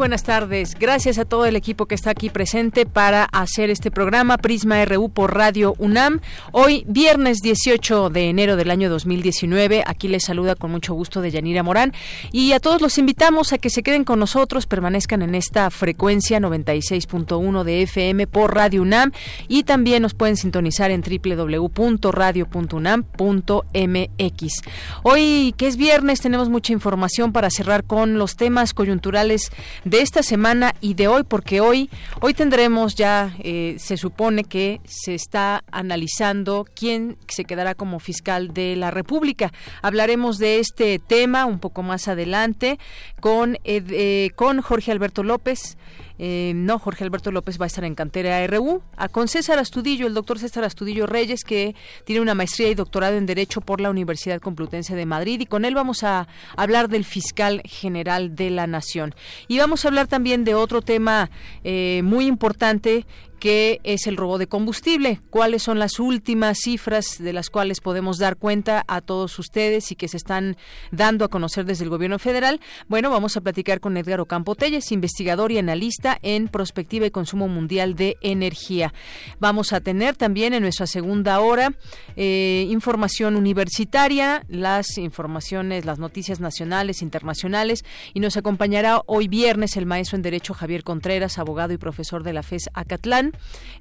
Buenas tardes. Gracias a todo el equipo que está aquí presente para hacer este programa Prisma RU por Radio UNAM. Hoy, viernes 18 de enero del año 2019. Aquí les saluda con mucho gusto de Yanira Morán. Y a todos los invitamos a que se queden con nosotros, permanezcan en esta frecuencia 96.1 de FM por Radio UNAM. Y también nos pueden sintonizar en www.radio.unam.mx. Hoy, que es viernes, tenemos mucha información para cerrar con los temas coyunturales de esta semana y de hoy, porque hoy, hoy tendremos ya, eh, se supone que se está analizando quién se quedará como fiscal de la República. Hablaremos de este tema un poco más adelante con, eh, con Jorge Alberto López. Eh, no, Jorge Alberto López va a estar en Cantera RU, a, con César Astudillo, el doctor César Astudillo Reyes, que tiene una maestría y doctorado en Derecho por la Universidad Complutense de Madrid, y con él vamos a hablar del fiscal general de la Nación. Y vamos a hablar también de otro tema eh, muy importante que es el robo de combustible. ¿Cuáles son las últimas cifras de las cuales podemos dar cuenta a todos ustedes y que se están dando a conocer desde el gobierno federal? Bueno, vamos a platicar con Edgar Ocampo Telles, investigador y analista en prospectiva y consumo mundial de energía. Vamos a tener también en nuestra segunda hora eh, información universitaria, las informaciones, las noticias nacionales, internacionales y nos acompañará hoy viernes el maestro en Derecho Javier Contreras, abogado y profesor de la FES Acatlán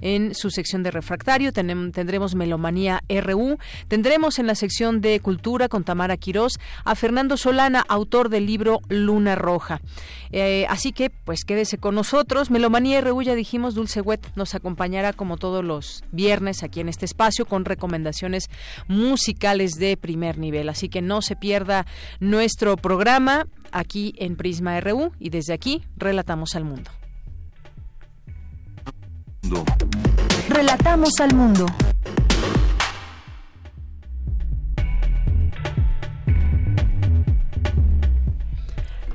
en su sección de refractario tendremos Melomanía RU. Tendremos en la sección de Cultura con Tamara Quirós a Fernando Solana, autor del libro Luna Roja. Eh, así que, pues quédese con nosotros. Melomanía RU, ya dijimos, Dulce Wet nos acompañará como todos los viernes aquí en este espacio con recomendaciones musicales de primer nivel. Así que no se pierda nuestro programa aquí en Prisma RU y desde aquí relatamos al mundo. Relatamos al mundo.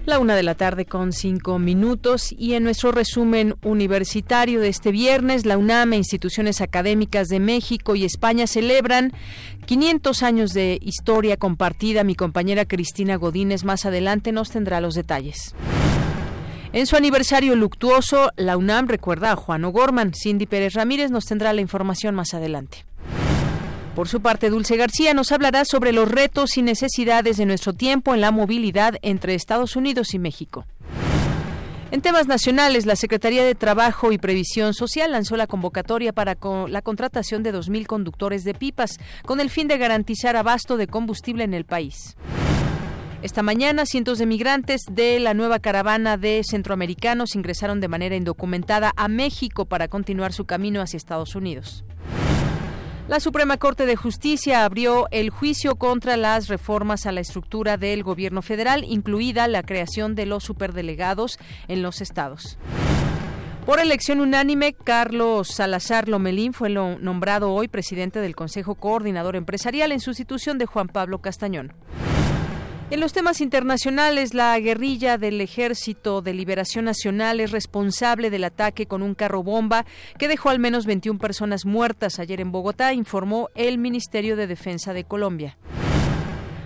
La una de la tarde con cinco minutos y en nuestro resumen universitario de este viernes, la UNAM e instituciones académicas de México y España celebran 500 años de historia compartida. Mi compañera Cristina Godínez más adelante nos tendrá los detalles. En su aniversario luctuoso, la UNAM recuerda a Juan O'Gorman. Cindy Pérez Ramírez nos tendrá la información más adelante. Por su parte, Dulce García nos hablará sobre los retos y necesidades de nuestro tiempo en la movilidad entre Estados Unidos y México. En temas nacionales, la Secretaría de Trabajo y Previsión Social lanzó la convocatoria para la contratación de 2.000 conductores de pipas con el fin de garantizar abasto de combustible en el país. Esta mañana, cientos de migrantes de la nueva caravana de centroamericanos ingresaron de manera indocumentada a México para continuar su camino hacia Estados Unidos. La Suprema Corte de Justicia abrió el juicio contra las reformas a la estructura del gobierno federal, incluida la creación de los superdelegados en los estados. Por elección unánime, Carlos Salazar Lomelín fue nombrado hoy presidente del Consejo Coordinador Empresarial en sustitución de Juan Pablo Castañón. En los temas internacionales, la guerrilla del Ejército de Liberación Nacional es responsable del ataque con un carro bomba que dejó al menos 21 personas muertas ayer en Bogotá, informó el Ministerio de Defensa de Colombia.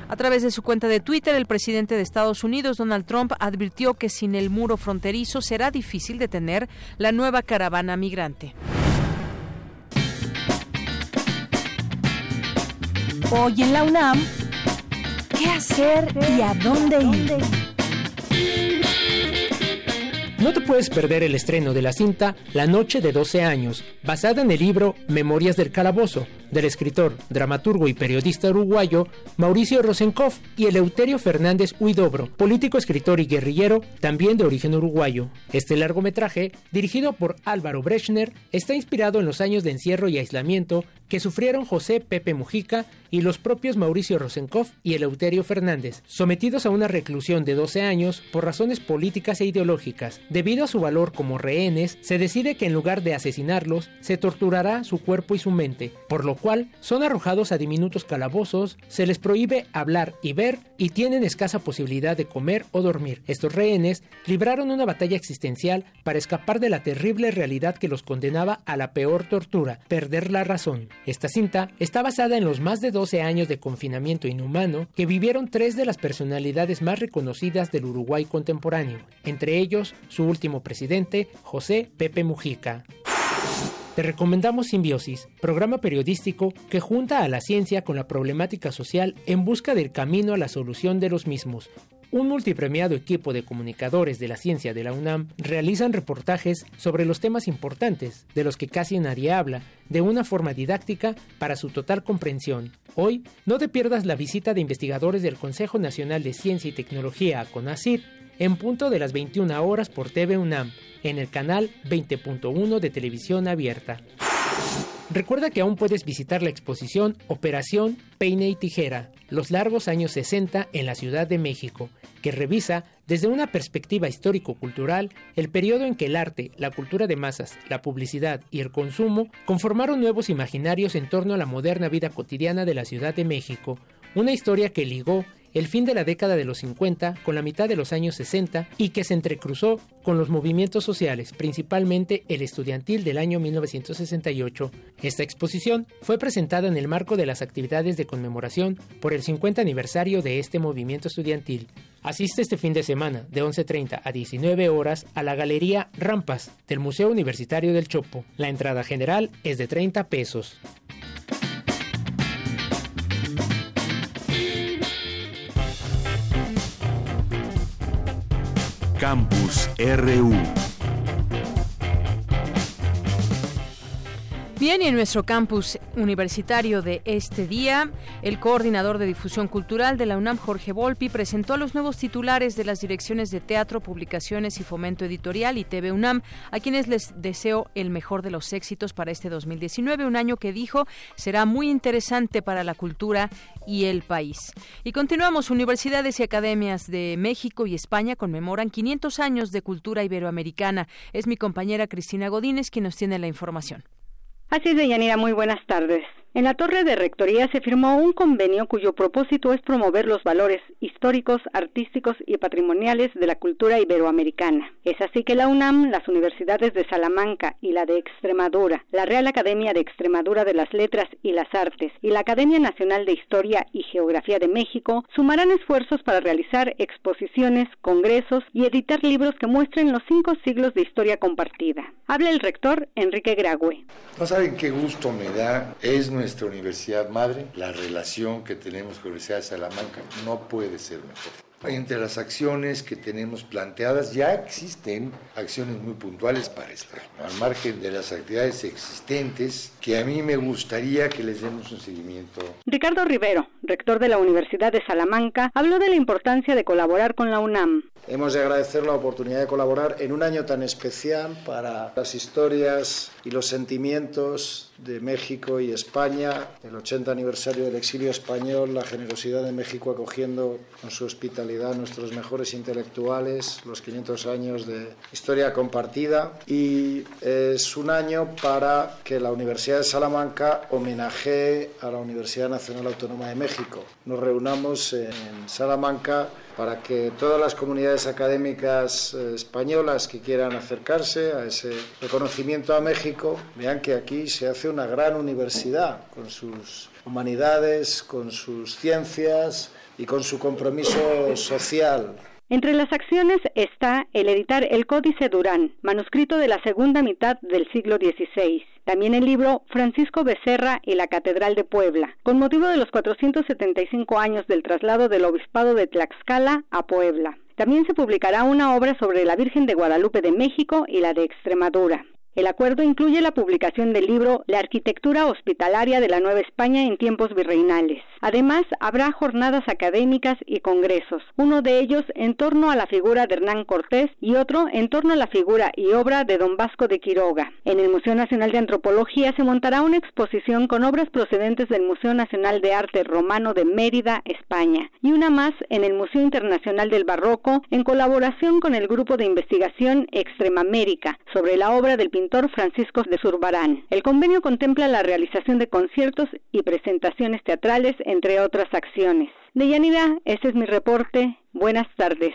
A través de su cuenta de Twitter, el presidente de Estados Unidos, Donald Trump, advirtió que sin el muro fronterizo será difícil detener la nueva caravana migrante. Hoy en la UNAM, ¿Qué hacer y a dónde ir? No te puedes perder el estreno de la cinta La Noche de 12 años, basada en el libro Memorias del Calabozo, del escritor, dramaturgo y periodista uruguayo Mauricio Rosenkopf y Eleuterio Fernández Huidobro, político, escritor y guerrillero, también de origen uruguayo. Este largometraje, dirigido por Álvaro Brechner, está inspirado en los años de encierro y aislamiento que sufrieron José Pepe Mujica y los propios Mauricio Rosenkopf y Eleuterio Fernández, sometidos a una reclusión de 12 años por razones políticas e ideológicas. Debido a su valor como rehenes, se decide que en lugar de asesinarlos, se torturará su cuerpo y su mente, por lo cual son arrojados a diminutos calabozos, se les prohíbe hablar y ver y tienen escasa posibilidad de comer o dormir. Estos rehenes libraron una batalla existencial para escapar de la terrible realidad que los condenaba a la peor tortura, perder la razón. Esta cinta está basada en los más de 12 años de confinamiento inhumano que vivieron tres de las personalidades más reconocidas del Uruguay contemporáneo, entre ellos su último presidente, José Pepe Mujica. Te recomendamos Simbiosis, programa periodístico que junta a la ciencia con la problemática social en busca del camino a la solución de los mismos. Un multipremiado equipo de comunicadores de la ciencia de la UNAM realizan reportajes sobre los temas importantes, de los que casi nadie habla, de una forma didáctica para su total comprensión. Hoy, no te pierdas la visita de investigadores del Consejo Nacional de Ciencia y Tecnología a CONACYT en punto de las 21 horas por TV UNAM, en el canal 20.1 de televisión abierta. Recuerda que aún puedes visitar la exposición Operación Peine y Tijera, los largos años 60 en la Ciudad de México, que revisa desde una perspectiva histórico-cultural el periodo en que el arte, la cultura de masas, la publicidad y el consumo conformaron nuevos imaginarios en torno a la moderna vida cotidiana de la Ciudad de México, una historia que ligó el fin de la década de los 50 con la mitad de los años 60 y que se entrecruzó con los movimientos sociales, principalmente el estudiantil del año 1968. Esta exposición fue presentada en el marco de las actividades de conmemoración por el 50 aniversario de este movimiento estudiantil. Asiste este fin de semana de 11.30 a 19 horas a la Galería Rampas del Museo Universitario del Chopo. La entrada general es de 30 pesos. Campus RU. Bien, y en nuestro campus universitario de este día, el coordinador de difusión cultural de la UNAM, Jorge Volpi, presentó a los nuevos titulares de las direcciones de teatro, publicaciones y fomento editorial y TV UNAM, a quienes les deseo el mejor de los éxitos para este 2019, un año que dijo será muy interesante para la cultura y el país. Y continuamos, universidades y academias de México y España conmemoran 500 años de cultura iberoamericana. Es mi compañera Cristina Godínez quien nos tiene la información. Así es, Deyanira, muy buenas tardes. En la Torre de Rectoría se firmó un convenio cuyo propósito es promover los valores históricos, artísticos y patrimoniales de la cultura iberoamericana. Es así que la UNAM, las universidades de Salamanca y la de Extremadura, la Real Academia de Extremadura de las Letras y las Artes y la Academia Nacional de Historia y Geografía de México sumarán esfuerzos para realizar exposiciones, congresos y editar libros que muestren los cinco siglos de historia compartida. Habla el rector Enrique Grague. No saben qué gusto me da. Es universidad madre, la relación que tenemos con la Universidad de Salamanca no puede ser mejor. Entre las acciones que tenemos planteadas ya existen acciones muy puntuales para esto, al margen de las actividades existentes que a mí me gustaría que les demos un seguimiento. Ricardo Rivero, rector de la Universidad de Salamanca, habló de la importancia de colaborar con la UNAM. Hemos de agradecer la oportunidad de colaborar en un año tan especial para las historias y los sentimientos de México y España, el 80 aniversario del exilio español, la generosidad de México acogiendo con su hospitalidad a nuestros mejores intelectuales, los 500 años de historia compartida y es un año para que la Universidad de Salamanca homenajee a la Universidad Nacional Autónoma de México. Nos reunamos en Salamanca para que todas las comunidades académicas eh, españolas que quieran acercarse a ese reconocimiento a México vean que aquí se hace una gran universidad con sus humanidades, con sus ciencias y con su compromiso social entre las acciones está el editar el Códice Durán, manuscrito de la segunda mitad del siglo XVI. También el libro Francisco Becerra y la Catedral de Puebla, con motivo de los 475 años del traslado del Obispado de Tlaxcala a Puebla. También se publicará una obra sobre la Virgen de Guadalupe de México y la de Extremadura. El acuerdo incluye la publicación del libro La arquitectura hospitalaria de la Nueva España en tiempos virreinales. Además, habrá jornadas académicas y congresos, uno de ellos en torno a la figura de Hernán Cortés y otro en torno a la figura y obra de don Vasco de Quiroga. En el Museo Nacional de Antropología se montará una exposición con obras procedentes del Museo Nacional de Arte Romano de Mérida, España, y una más en el Museo Internacional del Barroco en colaboración con el Grupo de Investigación Extremamérica sobre la obra del Francisco de Zurbarán. El convenio contempla la realización de conciertos y presentaciones teatrales, entre otras acciones. Deyanira, ese es mi reporte. Buenas tardes.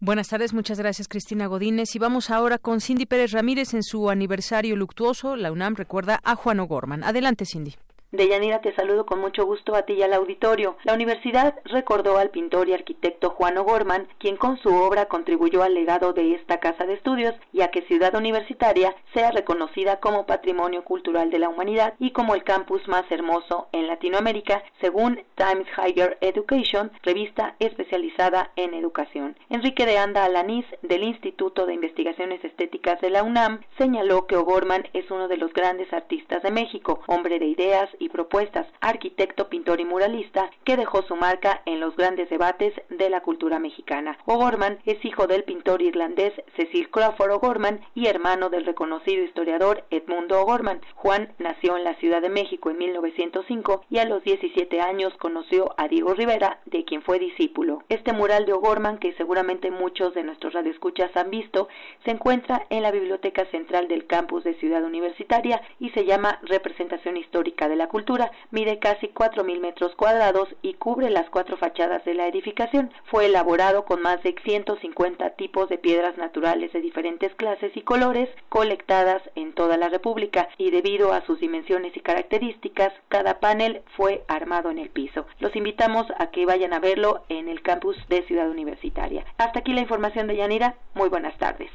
Buenas tardes, muchas gracias Cristina Godínez. Y vamos ahora con Cindy Pérez Ramírez en su aniversario luctuoso. La UNAM recuerda a Juan O'Gorman. Adelante, Cindy. Deyanira, te saludo con mucho gusto a ti y al auditorio. La universidad recordó al pintor y arquitecto Juan O'Gorman, quien con su obra contribuyó al legado de esta casa de estudios y a que Ciudad Universitaria sea reconocida como Patrimonio Cultural de la Humanidad y como el campus más hermoso en Latinoamérica, según Times Higher Education, revista especializada en educación. Enrique de Anda Alanís, del Instituto de Investigaciones Estéticas de la UNAM, señaló que O'Gorman es uno de los grandes artistas de México, hombre de ideas y propuestas, arquitecto, pintor y muralista, que dejó su marca en los grandes debates de la cultura mexicana. O'Gorman es hijo del pintor irlandés Cecil Crawford O'Gorman y hermano del reconocido historiador Edmundo O'Gorman. Juan nació en la Ciudad de México en 1905 y a los 17 años conoció a Diego Rivera, de quien fue discípulo. Este mural de O'Gorman, que seguramente muchos de nuestros radioescuchas han visto, se encuentra en la Biblioteca Central del campus de Ciudad Universitaria y se llama Representación Histórica de la cultura, mide casi 4.000 metros cuadrados y cubre las cuatro fachadas de la edificación. Fue elaborado con más de 150 tipos de piedras naturales de diferentes clases y colores colectadas en toda la República y debido a sus dimensiones y características, cada panel fue armado en el piso. Los invitamos a que vayan a verlo en el campus de Ciudad Universitaria. Hasta aquí la información de Yanira. Muy buenas tardes.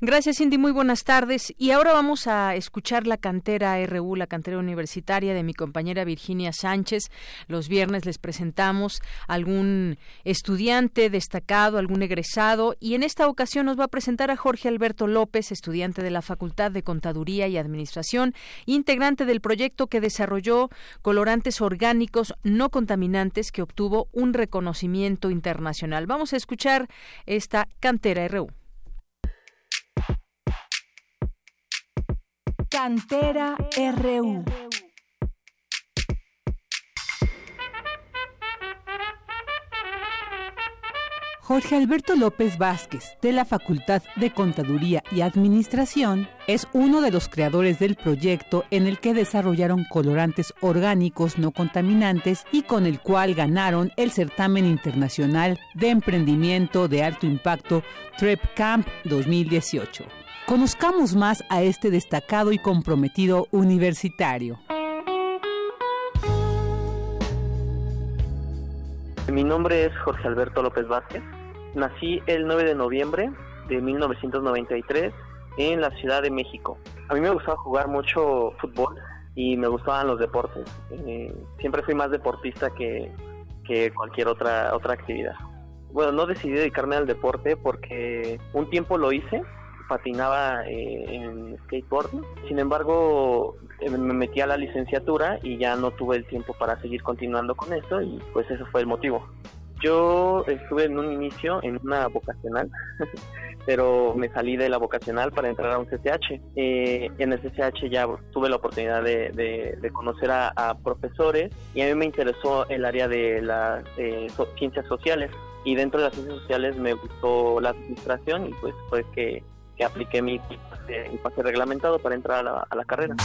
Gracias, Cindy. Muy buenas tardes. Y ahora vamos a escuchar la cantera RU, la cantera universitaria de mi compañera Virginia Sánchez. Los viernes les presentamos algún estudiante destacado, algún egresado. Y en esta ocasión nos va a presentar a Jorge Alberto López, estudiante de la Facultad de Contaduría y Administración, integrante del proyecto que desarrolló colorantes orgánicos no contaminantes que obtuvo un reconocimiento internacional. Vamos a escuchar esta cantera RU. Cantera RU. Jorge Alberto López Vázquez, de la Facultad de Contaduría y Administración, es uno de los creadores del proyecto en el que desarrollaron colorantes orgánicos no contaminantes y con el cual ganaron el certamen internacional de emprendimiento de alto impacto TREP Camp 2018. Conozcamos más a este destacado y comprometido universitario. Mi nombre es Jorge Alberto López Vázquez. Nací el 9 de noviembre de 1993 en la Ciudad de México. A mí me gustaba jugar mucho fútbol y me gustaban los deportes. Eh, siempre fui más deportista que, que cualquier otra, otra actividad. Bueno, no decidí dedicarme al deporte porque un tiempo lo hice, patinaba eh, en skateboard. Sin embargo, eh, me metí a la licenciatura y ya no tuve el tiempo para seguir continuando con esto y pues eso fue el motivo. Yo estuve en un inicio en una vocacional, pero me salí de la vocacional para entrar a un CCH. Eh, en el CCH ya tuve la oportunidad de, conocer a, profesores y a mí me interesó el área de las ciencias sociales y dentro de las ciencias sociales me gustó la administración y pues fue que que apliqué mi, pase reglamentado para entrar a la, carrera.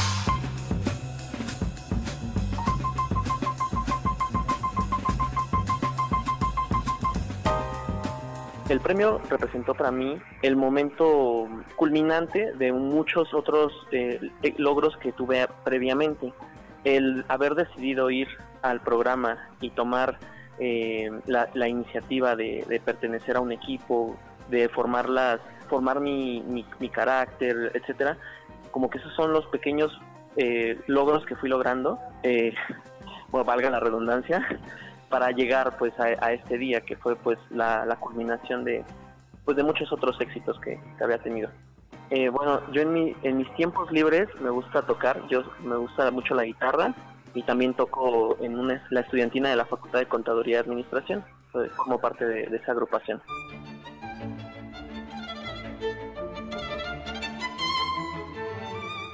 El premio representó para mí el momento culminante de muchos otros eh, logros que tuve previamente. El haber decidido ir al programa y tomar eh, la, iniciativa de, pertenecer a un equipo, de formar las formar mi, mi, carácter, etcétera, como que esos son los pequeños eh, logros que fui logrando, eh, bueno, valga la redundancia, para llegar pues a, este día que fue pues la, culminación de pues de muchos otros éxitos que, había tenido. Eh, bueno, yo en, mi, en mis tiempos libres me gusta tocar, yo me gusta mucho la guitarra y también toco en una, la estudiantina de la Facultad de Contaduría y Administración, como parte de, esa agrupación.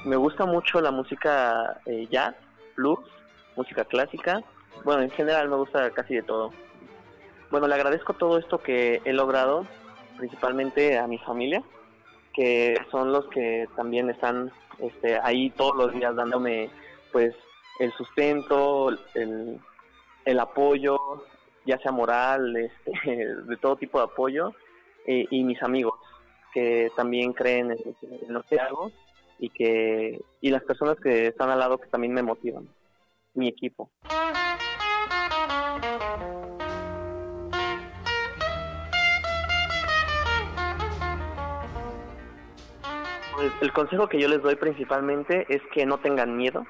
Me gusta mucho la música eh, jazz, blues, música clásica, bueno, en general me gusta casi de todo. Bueno, le agradezco todo esto que he logrado, principalmente a mi familia, que son los que también están este, ahí todos los días dándome pues el sustento, el, el apoyo, ya sea moral, este, de todo tipo de apoyo, eh, y mis amigos que también creen en, lo que hago y que y las personas que están al lado que también me motivan, mi equipo. Pues el consejo que yo les doy principalmente es que no tengan miedo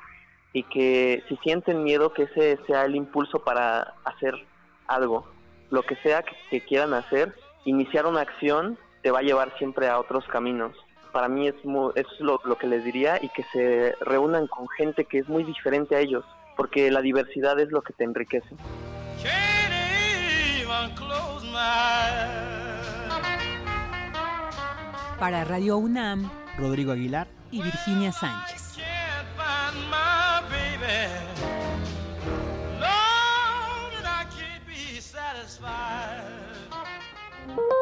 y que si sienten miedo que ese sea el impulso para hacer algo, lo que sea que, quieran hacer, iniciar una acción te va a llevar siempre a otros caminos. Para mí es, es lo, lo que les diría y que se reúnan con gente que es muy diferente a ellos, porque la diversidad es lo que te enriquece. Para Radio UNAM, Rodrigo Aguilar y Virginia Sánchez.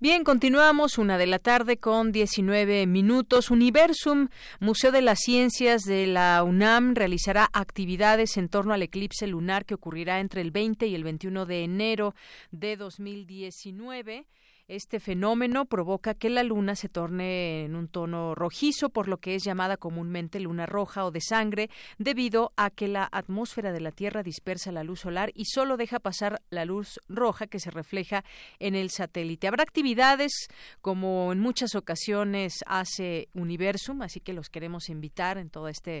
Bien, continuamos una de la tarde con 19 minutos. Universum, Museo de las Ciencias de la UNAM, realizará actividades en torno al eclipse lunar que ocurrirá entre el 20 y el 21 de enero de 2019. Este fenómeno provoca que la luna se torne en un tono rojizo, por lo que es llamada comúnmente luna roja o de sangre, debido a que la atmósfera de la Tierra dispersa la luz solar y solo deja pasar la luz roja que se refleja en el satélite. Habrá actividades como en muchas ocasiones hace Universum, así que los queremos invitar en toda esta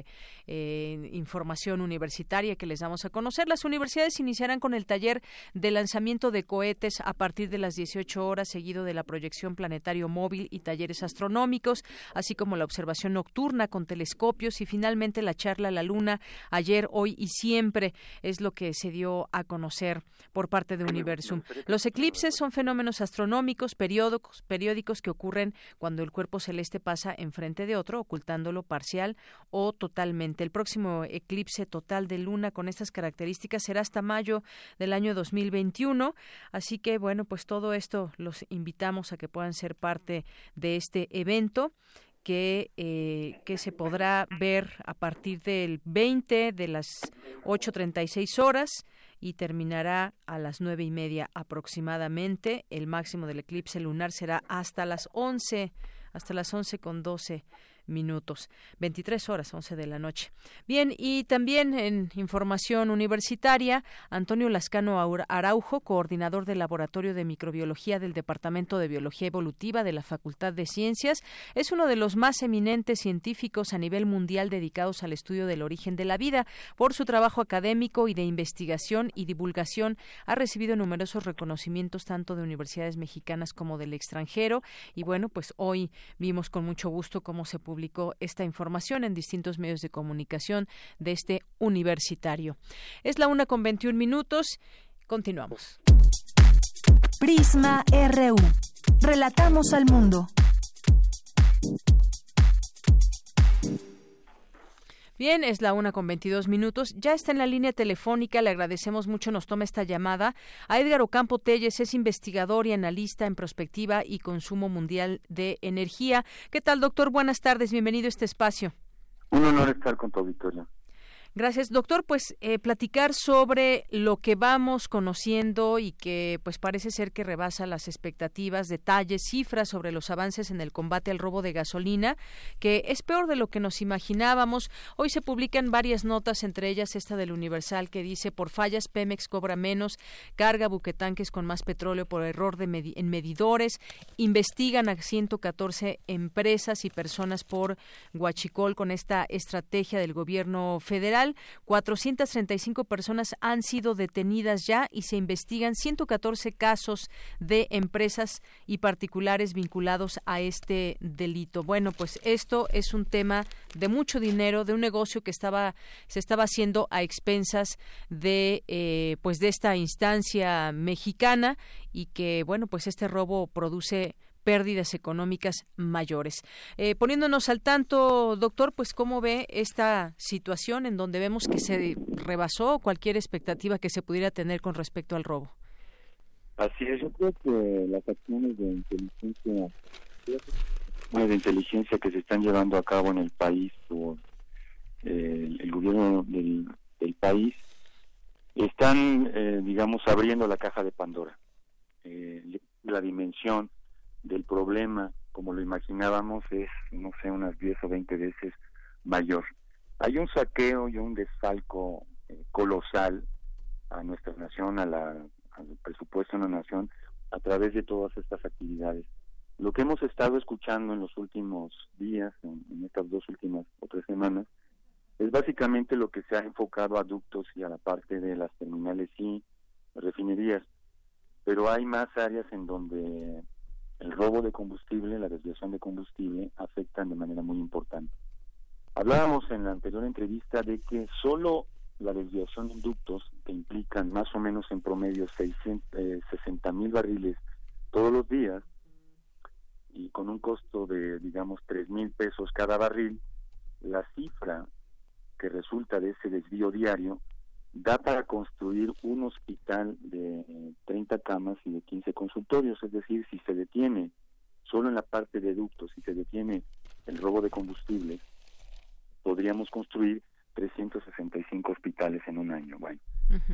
eh, información universitaria que les damos a conocer. Las universidades iniciarán con el taller de lanzamiento de cohetes a partir de las 18 horas seguido de la proyección planetario móvil y talleres astronómicos, así como la observación nocturna con telescopios y finalmente la charla a la Luna ayer, hoy y siempre es lo que se dio a conocer por parte de Universum. Los eclipses son fenómenos astronómicos periódicos, periódicos que ocurren cuando el cuerpo celeste pasa enfrente de otro, ocultándolo parcial o totalmente. El próximo eclipse total de Luna con estas características será hasta mayo del año 2021, así que bueno, pues todo esto los invitamos a que puedan ser parte de este evento. Que, eh, que se podrá ver a partir del 20 de las 8.36 horas y terminará a las nueve y media aproximadamente. El máximo del eclipse lunar será hasta las 11, hasta las 11 con 12 minutos. 23 horas, 11 de la noche. Bien, y también en información universitaria, Antonio Lascano Araujo, coordinador del Laboratorio de Microbiología del Departamento de Biología Evolutiva de la Facultad de Ciencias, es uno de los más eminentes científicos a nivel mundial dedicados al estudio del origen de la vida. Por su trabajo académico y de investigación y divulgación, ha recibido numerosos reconocimientos tanto de universidades mexicanas como del extranjero. Y bueno, pues hoy vimos con mucho gusto cómo se publicó publicó esta información en distintos medios de comunicación de este universitario. Es la una con 21 minutos. Continuamos. Prisma RU. Relatamos al mundo. Bien, es la una con veintidós minutos. Ya está en la línea telefónica. Le agradecemos mucho. Nos toma esta llamada. A Edgar Ocampo Telles es investigador y analista en prospectiva y consumo mundial de energía. ¿Qué tal, doctor? Buenas tardes. Bienvenido a este espacio. Un honor estar con tu auditorio. Gracias, doctor. Pues eh, platicar sobre lo que vamos conociendo y que pues parece ser que rebasa las expectativas, detalles, cifras sobre los avances en el combate al robo de gasolina, que es peor de lo que nos imaginábamos. Hoy se publican varias notas, entre ellas esta del Universal que dice por fallas Pemex cobra menos, carga buquetanques con más petróleo por error de en medidores, investigan a 114 empresas y personas por Huachicol con esta estrategia del gobierno federal 435 personas han sido detenidas ya y se investigan 114 casos de empresas y particulares vinculados a este delito. Bueno, pues esto es un tema de mucho dinero, de un negocio que estaba se estaba haciendo a expensas de eh, pues de esta instancia mexicana y que bueno pues este robo produce pérdidas económicas mayores. Eh, poniéndonos al tanto, doctor, pues cómo ve esta situación en donde vemos que se rebasó cualquier expectativa que se pudiera tener con respecto al robo. Así es, yo creo que las acciones de inteligencia, de inteligencia que se están llevando a cabo en el país por eh, el gobierno del, país están, eh, digamos, abriendo la caja de Pandora. la dimensión del problema, como lo imaginábamos, es, no sé, unas 10 o 20 veces mayor. Hay un saqueo y un desfalco eh, colosal a nuestra nación, a la, al presupuesto de la nación, a través de todas estas actividades. Lo que hemos estado escuchando en los últimos días, en, en estas dos últimas o tres semanas, es básicamente lo que se ha enfocado a ductos y a la parte de las terminales y refinerías. Pero hay más áreas en donde el robo de combustible, la desviación de combustible afectan de manera muy importante. Hablábamos en la anterior entrevista de que solo la desviación de inductos, que implican más o menos en promedio 660 eh, mil barriles todos los días, y con un costo de, digamos, 3 mil pesos cada barril, la cifra que resulta de ese desvío diario da para construir un hospital de 30 camas y de 15 consultorios, es decir, si se detiene solo en la parte de ductos, si se detiene el robo de combustible, podríamos construir 365 hospitales en un año. Bueno,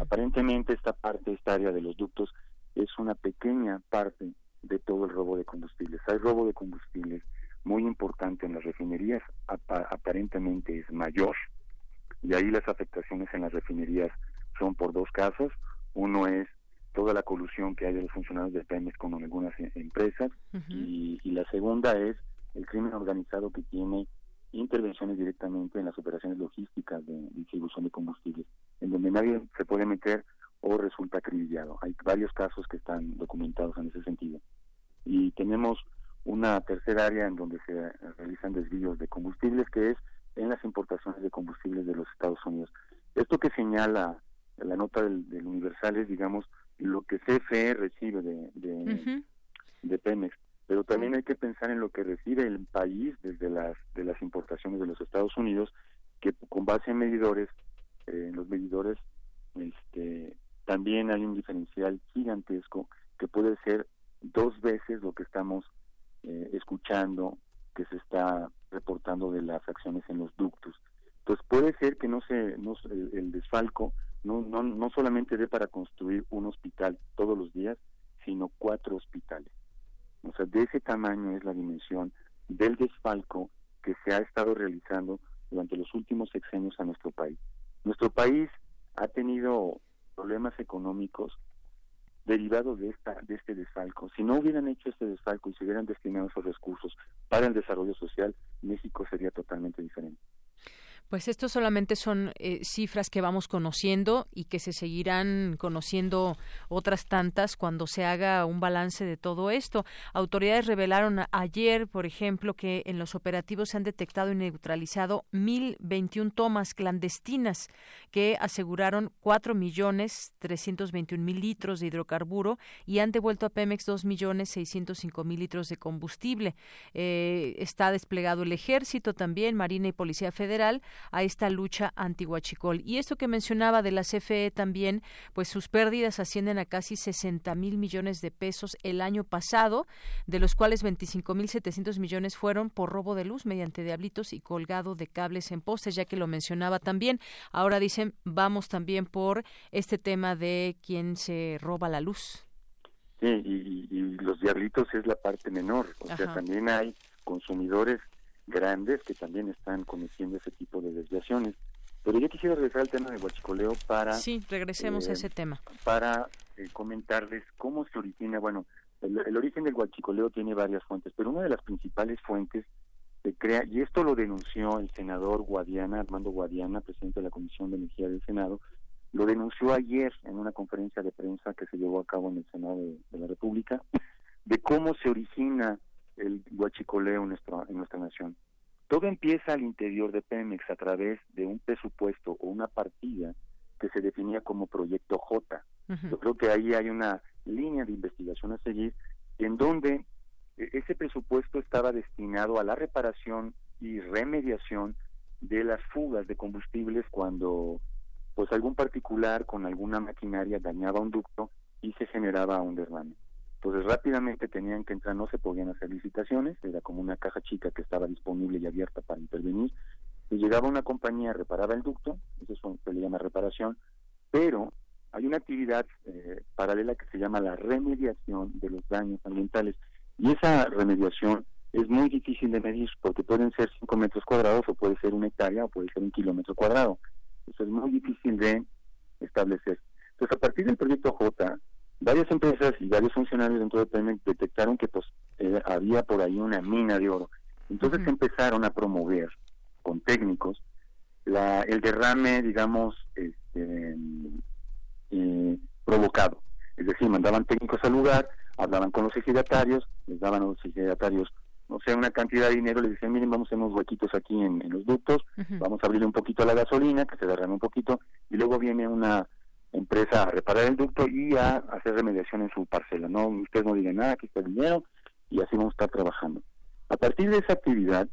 aparentemente esta parte, esta área de los ductos, es una pequeña parte de todo el robo de combustibles. Hay robo de combustibles muy importante en las refinerías, aparentemente es mayor y ahí las afectaciones en las refinerías son por dos casos. Uno es toda la colusión que hay de los funcionarios de Pemex con algunas e-, empresas y, la segunda es el crimen organizado que tiene intervenciones directamente en las operaciones logísticas de distribución de combustibles, en donde nadie se puede meter o resulta acribillado. Hay varios casos que están documentados en ese sentido. Y tenemos una tercera área en donde se realizan desvíos de combustibles, que es en las importaciones de combustibles de los Estados Unidos. Esto que señala la nota del, Universal es, digamos, lo que CFE recibe de, de, Pemex, pero también hay que pensar en lo que recibe el país desde las de las importaciones de los Estados Unidos, que con base en medidores, eh, en los medidores, este, también hay un diferencial gigantesco que puede ser dos veces lo que estamos eh, escuchando que se está reportando de las acciones en los ductos. Entonces puede ser que no se no, el, desfalco no, no, no solamente dé para construir un hospital todos los días, sino cuatro hospitales. O sea, de ese tamaño es la dimensión del desfalco que se ha estado realizando durante los últimos sexenios a nuestro país. Nuestro país ha tenido problemas económicos derivados de esta de este desfalco. Si no hubieran hecho este desfalco y se hubieran destinado esos recursos para el desarrollo social, México sería totalmente diferente. Pues solamente son eh, cifras que vamos conociendo y que se seguirán conociendo otras tantas cuando se haga un balance de todo esto. Autoridades revelaron ayer, por ejemplo, que en los operativos se han detectado y neutralizado 1.021 tomas clandestinas que aseguraron 4 millones 321 mil litros de hidrocarburo y han devuelto a Pemex 2 millones 605 mil litros de combustible. Eh, está desplegado el ejército también, Marina y Policía Federal a esta lucha anti-huachicol. Y esto que mencionaba de la CFE también, pues sus pérdidas ascienden a casi 60 mil millones de pesos el año pasado, de los cuales 25 mil 700 millones fueron por robo de luz mediante diablitos y colgado de cables en postes, ya que lo mencionaba también. Ahora dicen, vamos también por este tema de quién se roba la luz. Sí, y, los diablitos es la parte menor, o sea, también hay consumidores grandes que también están cometiendo ese tipo de desviaciones. Pero yo quisiera regresar al tema de huachicoleo para... Sí, regresemos a eh, ese tema. Para eh, comentarles cómo se origina, bueno, el, origen del huachicoleo tiene varias fuentes, pero una de las principales fuentes se crea, y esto lo denunció el senador Guadiana, Armando Guadiana, presidente de la Comisión de Energía del Senado, lo denunció ayer en una conferencia de prensa que se llevó a cabo en el Senado de, la República, de cómo se origina el huachicoleo en nuestra, en nuestra nación. Todo empieza al interior de Pemex a través de un presupuesto o una partida que se definía como Proyecto J. Yo creo que ahí hay una línea de investigación a seguir en donde e, ese presupuesto estaba destinado a la reparación y remediación de las fugas de combustibles cuando pues algún particular con alguna maquinaria dañaba un ducto y se generaba un derrame. Entonces rápidamente tenían que entrar, no se podían hacer licitaciones, era como una caja chica que estaba disponible y abierta para intervenir. Y llegaba una compañía, reparaba el ducto, eso se le llama reparación, pero hay una actividad eh, paralela que se llama la remediación de los daños ambientales. Y esa remediación es muy difícil de medir porque pueden ser 5 metros cuadrados o puede ser una hectárea o puede ser un kilómetro cuadrado. Eso es muy difícil de establecer. Entonces, a partir del proyecto J, varias empresas y varios funcionarios dentro de Pemex detectaron que pues eh, había por ahí una mina de oro. Entonces empezaron a promover con técnicos la, el derrame, digamos, este, eh, provocado. Es decir, mandaban técnicos al lugar, hablaban con los ejidatarios, les daban a los ejidatarios o sea, una cantidad de dinero, les dicen, miren, vamos a hacer unos huequitos aquí en, los ductos, vamos a abrirle un poquito a la gasolina, que se derrame un poquito, y luego viene una empresa a reparar el ducto y a hacer remediación en su parcela. No, ustedes no digan nada, aquí está el dinero, y así vamos a estar trabajando. A partir de esa actividad,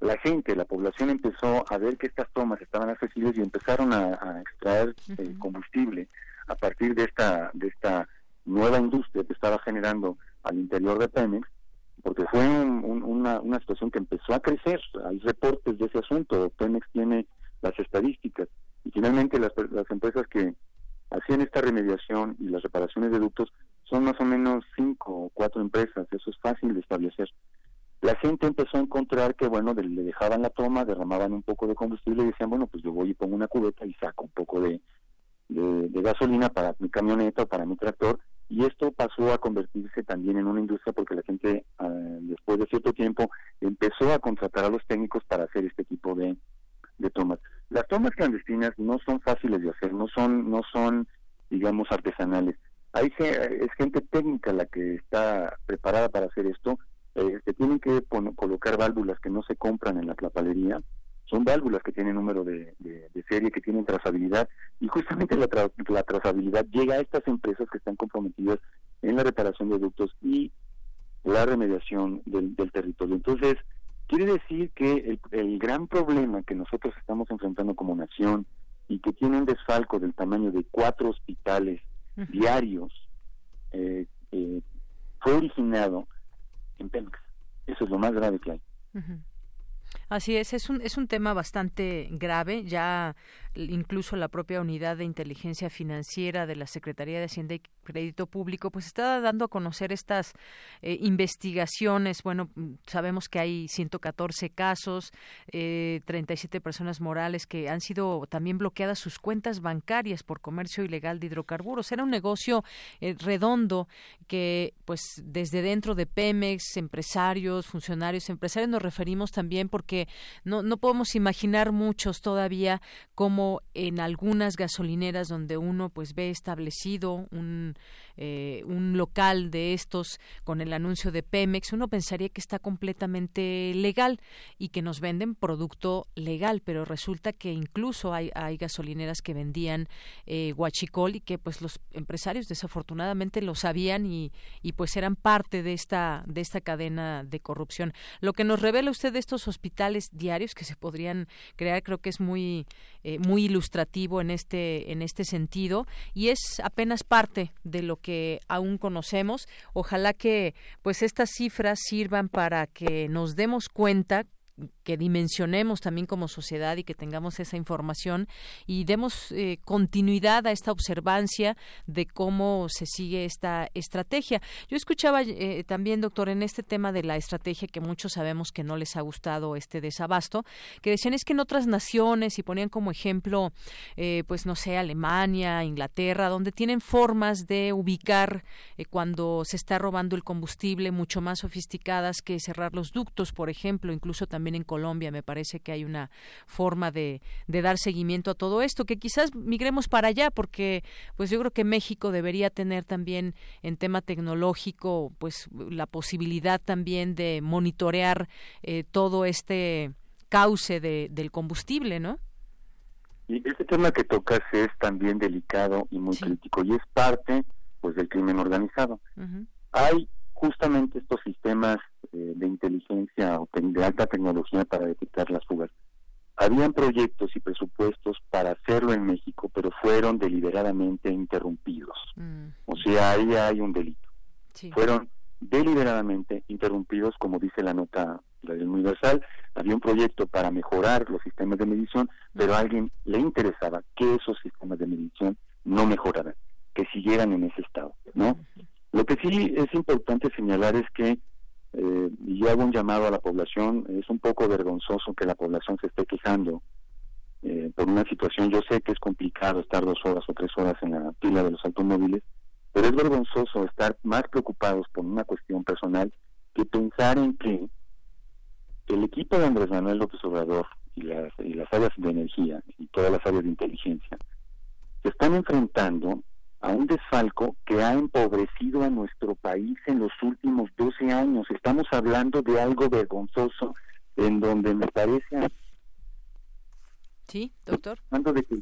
la gente, la población empezó a ver que estas tomas estaban accesibles y empezaron a, extraer eh, combustible a partir de esta, de esta nueva industria que estaba generando al interior de Pemex porque fue una, una situación que empezó a crecer. Hay reportes de ese asunto. Pemex tiene las estadísticas. Y finalmente las, las empresas que hacían esta remediación y las reparaciones de ductos son más o menos cinco o cuatro empresas. Eso es fácil de establecer. La gente empezó a encontrar que, bueno, le dejaban la toma, derramaban un poco de combustible y decían, bueno, pues yo voy y pongo una cubeta y saco un poco de, gasolina para mi camioneta o para mi tractor y esto pasó a convertirse también en una industria porque la gente ah, después de cierto tiempo empezó a contratar a los técnicos para hacer este tipo de, de tomas. Las tomas clandestinas no son fáciles de hacer, no son no son digamos artesanales. Hay es gente técnica la que está preparada para hacer esto. Eh, se tienen que colocar válvulas que no se compran en la clapalería son válvulas que tienen número de, serie, que tienen trazabilidad, y justamente la, la, trazabilidad llega a estas empresas que están comprometidas en la reparación de ductos y la remediación del, territorio. Entonces, quiere decir que el, gran problema que nosotros estamos enfrentando como nación y que tiene un desfalco del tamaño de cuatro hospitales diarios, eh, eh, fue originado en Pemex. Eso es lo más grave que hay. Así es, es un, es un tema bastante grave. Ya incluso la propia unidad de inteligencia financiera de la Secretaría de Hacienda y Crédito Público, pues está dando a conocer estas eh, investigaciones. Bueno, sabemos que hay 114 casos, eh, 37 personas morales que han sido también bloqueadas sus cuentas bancarias por comercio ilegal de hidrocarburos. Era un negocio eh, redondo que, pues, desde dentro de Pemex, empresarios, funcionarios, empresarios, nos referimos también porque no, no podemos imaginar muchos todavía cómo en algunas gasolineras donde uno pues ve establecido un, eh, un local de estos con el anuncio de Pemex, uno pensaría que está completamente legal y que nos venden producto legal, pero resulta que incluso hay, hay gasolineras que vendían eh, guachicol y que pues los empresarios desafortunadamente lo sabían y, y pues eran parte de esta, de esta cadena de corrupción. Lo que nos revela usted de estos hospitales diarios que se podrían crear creo que es muy, eh, muy ilustrativo en este, en este sentido y es apenas parte de lo que aún conocemos. Ojalá que pues estas cifras sirvan para que nos demos cuenta que dimensionemos también como sociedad y que tengamos esa información y demos eh, continuidad a esta observancia de cómo se sigue esta estrategia. Yo escuchaba eh, también, doctor, en este tema de la estrategia que muchos sabemos que no les ha gustado este desabasto, que decían es que en otras naciones y ponían como ejemplo, eh, pues no sé, Alemania, Inglaterra, donde tienen formas de ubicar cuando se está robando el combustible mucho más sofisticadas que cerrar los ductos, por ejemplo, incluso también en Colombia me parece que hay una forma de, de dar seguimiento a todo esto, que quizás migremos para allá, porque pues yo creo que México debería tener también en tema tecnológico pues la posibilidad también de monitorear eh, todo este cauce de, del combustible, ¿no? Y este tema que tocas es también delicado y muy crítico y es parte pues del crimen organizado. Hay justamente estos sistemas de inteligencia o de alta tecnología para detectar las fugas. Habían proyectos y presupuestos para hacerlo en México, pero fueron deliberadamente interrumpidos. Mm. O sea, ahí hay un delito. Fueron deliberadamente interrumpidos, como dice la nota la del Universal. Había un proyecto para mejorar los sistemas de medición, pero a alguien le interesaba que esos sistemas de medición no mejoraran, que siguieran en ese estado, ¿no? Lo que sí es importante señalar es que, eh, y yo hago un llamado a la población, es un poco vergonzoso que la población se esté quejando eh, por una situación, yo sé que es complicado estar dos horas o tres horas en la pila de los automóviles, pero es vergonzoso estar más preocupados por una cuestión personal que pensar en que el equipo de Andrés Manuel López Obrador y las, y las áreas de energía y todas las áreas de inteligencia se están enfrentando a un desfalco que ha empobrecido a nuestro país en los últimos 12 años. Estamos hablando de algo vergonzoso en donde me parece... Sí, doctor. Hablando de que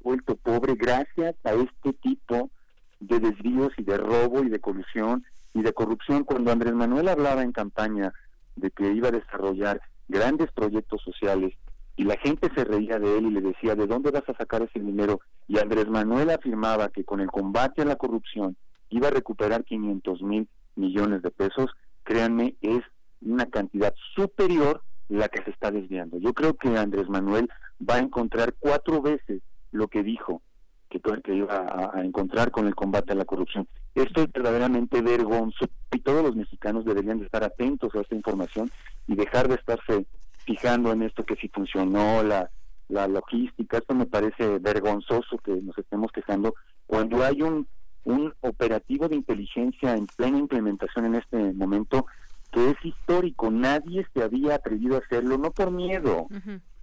vuelto pobre gracias a este tipo de desvíos y de robo y de colusión y de corrupción. Cuando Andrés Manuel hablaba en campaña de que iba a desarrollar grandes proyectos sociales y la gente se reía de él y le decía, ¿de dónde vas a sacar ese dinero? Y Andrés Manuel afirmaba que con el combate a la corrupción iba a recuperar 500 mil millones de pesos, créanme, es una cantidad superior la que se está desviando. Yo creo que Andrés Manuel va a encontrar cuatro veces lo que dijo que, que iba a, a, encontrar con el combate a la corrupción. Esto es verdaderamente vergonzoso y todos los mexicanos deberían de estar atentos a esta información y dejar de estarse fijando en esto que si funcionó la, la logística, esto me parece vergonzoso que nos estemos quejando cuando hay un, un operativo de inteligencia en plena implementación en este momento que es histórico, nadie se había atrevido a hacerlo, no por miedo,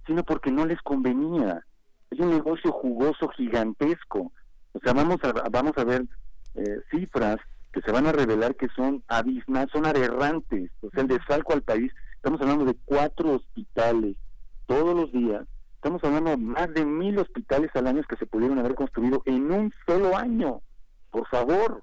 sino porque no les convenía. Es un negocio jugoso, gigantesco. O sea, vamos a, vamos a ver eh, cifras que se van a revelar que son abismas, son aberrantes. O sea, el desfalco al país Estamos hablando de cuatro hospitales todos los días. Estamos hablando de más de mil hospitales al año que se pudieron haber construido en un solo año. Por favor,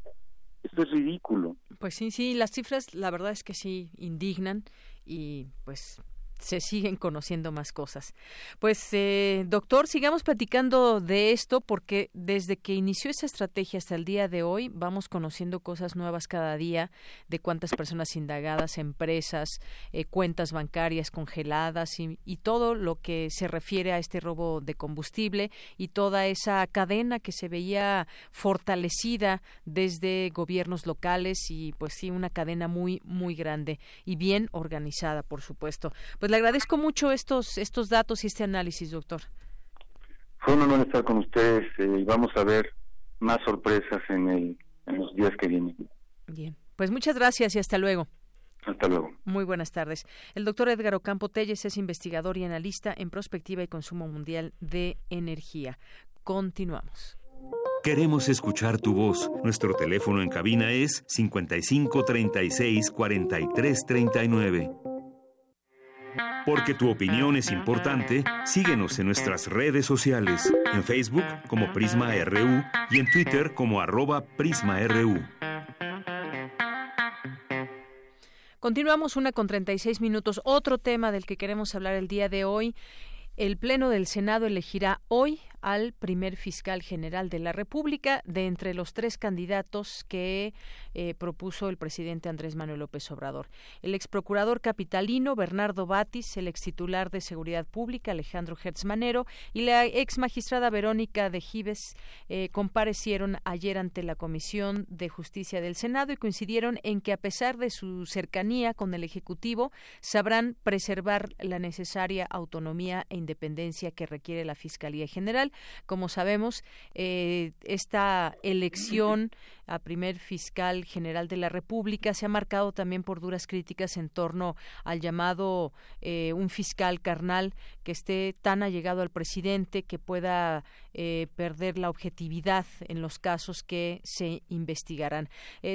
esto es ridículo. Pues sí, sí, las cifras la verdad es que sí indignan y pues se siguen conociendo más cosas. Pues, eh, doctor, sigamos platicando de esto porque desde que inició esa estrategia hasta el día de hoy vamos conociendo cosas nuevas cada día de cuántas personas indagadas, empresas, eh, cuentas bancarias congeladas y, todo lo que se refiere a este robo de combustible y toda esa cadena que se veía fortalecida desde gobiernos locales y pues sí, una cadena muy, muy grande y bien organizada, por supuesto. Pues le agradezco mucho estos, estos datos y este análisis, doctor. Fue un honor estar con ustedes eh, y vamos a ver más sorpresas en, el, en los días que vienen. Bien, pues muchas gracias y hasta luego. Hasta luego. Muy buenas tardes. El doctor Edgar Ocampo Telles es investigador y analista en prospectiva y consumo mundial de energía. Continuamos. Queremos escuchar tu voz. Nuestro teléfono en cabina es 55 36 43 39. Porque tu opinión es importante, síguenos en nuestras redes sociales, en Facebook como Prisma RU y en Twitter como arroba PrismaRU. Continuamos una con 36 minutos. Otro tema del que queremos hablar el día de hoy. El Pleno del Senado elegirá hoy al primer fiscal general de la República de entre los tres candidatos que eh, propuso el presidente Andrés Manuel López Obrador. El ex procurador capitalino Bernardo Batis, el ex titular de Seguridad Pública Alejandro Hertz Manero y la ex magistrada Verónica de Gives eh, comparecieron ayer ante la Comisión de Justicia del Senado y coincidieron en que a pesar de su cercanía con el Ejecutivo sabrán preservar la necesaria autonomía e independencia que requiere la Fiscalía General como sabemos, eh, esta elección a primer fiscal general de la República se ha marcado también por duras críticas en torno al llamado eh, un fiscal carnal que esté tan allegado al presidente que pueda eh, perder la objetividad en los casos que se investigarán.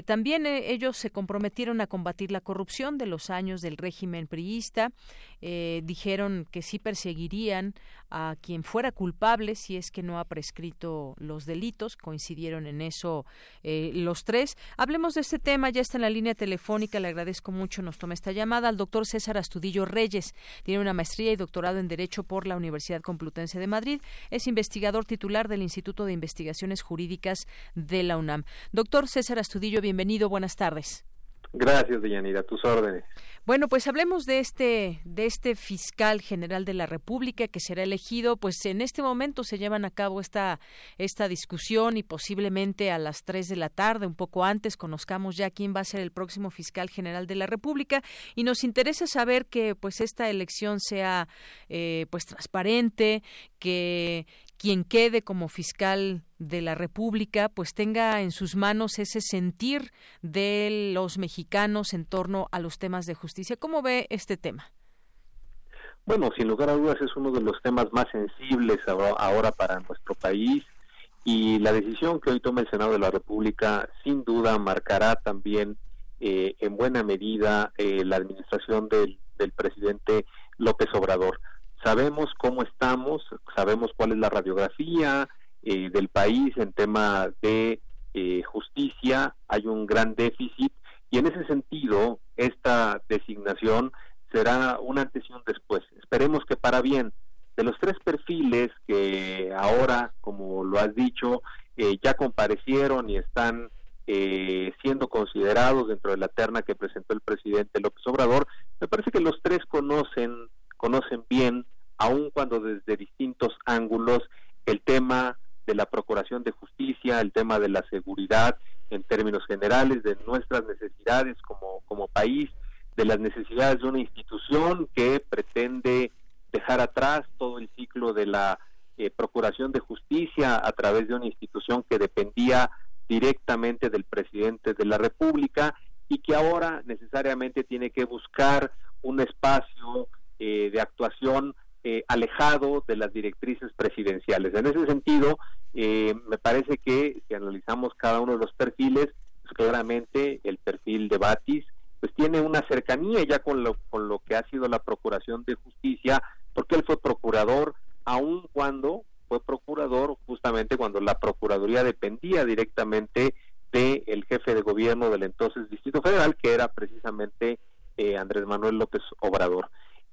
también ellos se comprometieron a combatir la corrupción de los años del régimen priista. dijeron que sí perseguirían a quien fuera culpable si es que no ha prescrito los delitos. Coincidieron en eso eh, los tres. Hablemos de este tema, ya está en la línea telefónica, le agradezco mucho, nos toma esta llamada al doctor César Astudillo Reyes. Tiene una maestría y doctorado en Derecho por la Universidad Complutense de Madrid. Es investigador titular del Instituto de Investigaciones Jurídicas de la UNAM. Doctor César Astudillo, bienvenido, buenas tardes. Gracias, Deyanira, tus órdenes. Bueno, pues hablemos de este de este fiscal general de la República que será elegido, pues en este momento se llevan a cabo esta esta discusión y posiblemente a las tres de la tarde, un poco antes, conozcamos ya quién va a ser el próximo fiscal general de la República y nos interesa saber que pues esta elección sea eh, pues transparente, que quien quede como fiscal de la República pues tenga en sus manos ese sentir de los mexicanos en torno a los temas de justicia. ¿Cómo ve este tema? Bueno, sin lugar a dudas es uno de los temas más sensibles ahora para nuestro país y la decisión que hoy toma el Senado de la República sin duda marcará también eh, en buena medida eh, la administración del, del presidente López Obrador sabemos cómo estamos, sabemos cuál es la radiografía eh, del país en tema de eh, justicia, hay un gran déficit y en ese sentido esta designación será un antes y un después. Esperemos que para bien de los tres perfiles que ahora, como lo has dicho, eh, ya comparecieron y están siendo considerados dentro de la terna que presentó el presidente López Obrador, me parece que los tres conocen conocen bien, aun cuando desde distintos ángulos, el tema de la procuración de justicia, el tema de la seguridad en términos generales, de nuestras necesidades como, como país, de las necesidades de una institución que pretende dejar atrás todo el ciclo de la eh, procuración de justicia a través de una institución que dependía directamente del presidente de la República y que ahora necesariamente tiene que buscar un espacio eh, de actuación eh, alejado de las directrices presidenciales. En ese sentido, eh, me parece que si analizamos cada uno de los perfiles, pues claramente el perfil de Batis pues tiene una cercanía ya con lo, con lo que ha sido la Procuración de Justicia, porque él fue procurador, aun cuando fue procurador justamente cuando la Procuraduría dependía directamente del el jefe de gobierno del entonces Distrito Federal, que era precisamente Andrés Manuel López Obrador.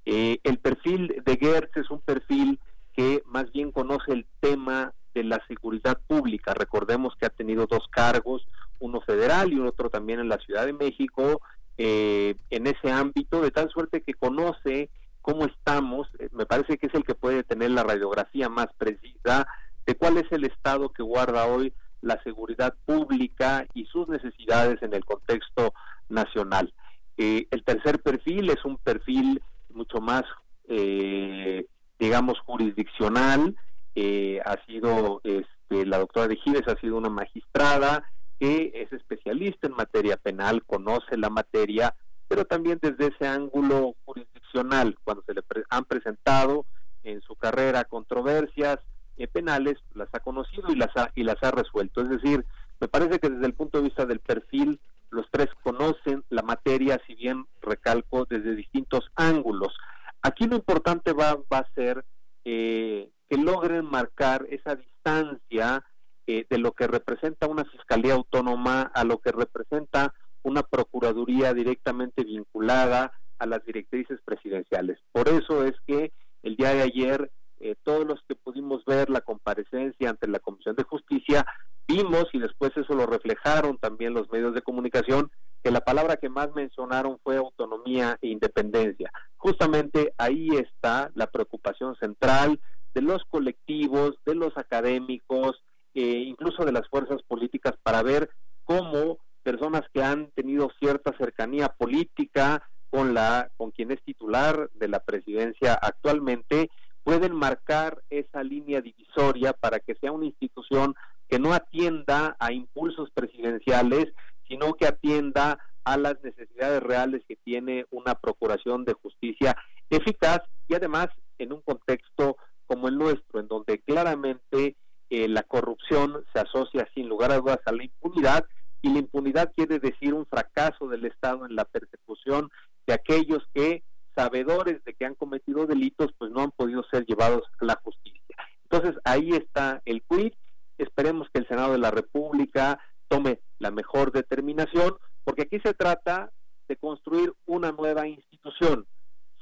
Eh, el perfil de Gertz es un perfil que más bien conoce el tema de la seguridad pública. Recordemos que ha tenido dos cargos, uno federal y otro también en la Ciudad de México, eh, en ese ámbito, de tal suerte que conoce cómo estamos, eh, me parece que es el que puede tener la radiografía más precisa de cuál es el estado que guarda hoy la seguridad pública y sus necesidades en el contexto nacional. el tercer perfil es un perfil mucho más, eh, digamos, jurisdiccional. Eh, ha sido, este, la doctora de Gives ha sido una magistrada que es especialista en materia penal, conoce la materia pero también desde ese ángulo jurisdiccional, cuando se le han presentado en su carrera controversias eh, penales, las ha conocido y las ha, y las ha resuelto. Es decir, me parece que desde el punto de vista del perfil, los tres conocen la materia, si bien recalco, desde distintos ángulos. Aquí lo importante va, a ser eh, que logren marcar esa distancia eh, de lo que representa una fiscalía autónoma a lo que representa una procuraduría directamente vinculada a las directrices presidenciales. Por eso es que el día de ayer eh, todos los que pudimos ver la comparecencia ante la Comisión de Justicia, vimos y después eso lo reflejaron también los medios de comunicación, que la palabra que más mencionaron fue autonomía e independencia. Justamente ahí está la preocupación central de los colectivos, de los académicos, eh, incluso de las fuerzas políticas, para ver cómo personas que han tenido cierta cercanía política con la con quien es titular de la presidencia actualmente pueden marcar esa línea divisoria para que sea una institución que no atienda a impulsos presidenciales, sino que atienda a las necesidades reales que tiene una procuración de justicia eficaz y además en un contexto como el nuestro, en donde claramente eh, la corrupción se asocia sin lugar a dudas a la impunidad y la impunidad quiere decir un fracaso del Estado en la persecución de aquellos que sabedores de que han cometido delitos, pues no han podido ser llevados a la justicia. Entonces ahí está el quid. Esperemos que el Senado de la República tome la mejor determinación, porque aquí se trata de construir una nueva institución,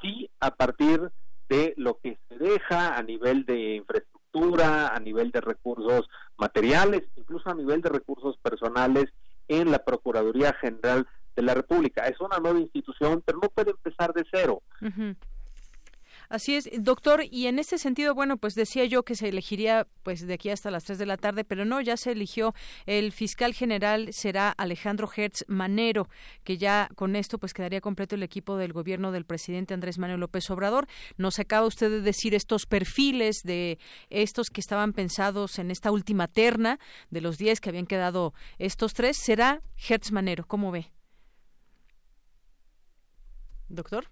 sí a partir de lo que se deja a nivel de infraestructura, a nivel de recursos materiales, incluso a nivel de recursos personales en la Procuraduría General de la República. Es una nueva institución, pero no puede empezar de cero. Así es, doctor, y en este sentido, bueno, pues decía yo que se elegiría pues de aquí hasta las 3 de la tarde, pero no, ya se eligió el fiscal general será Alejandro Hertz Manero, que ya con esto pues quedaría completo el equipo del gobierno del presidente Andrés Manuel López Obrador. Nos acaba usted de decir estos perfiles de estos que estaban pensados en esta última terna de los 10 que habían quedado estos tres, será Hertz Manero, ¿cómo ve? Doctor.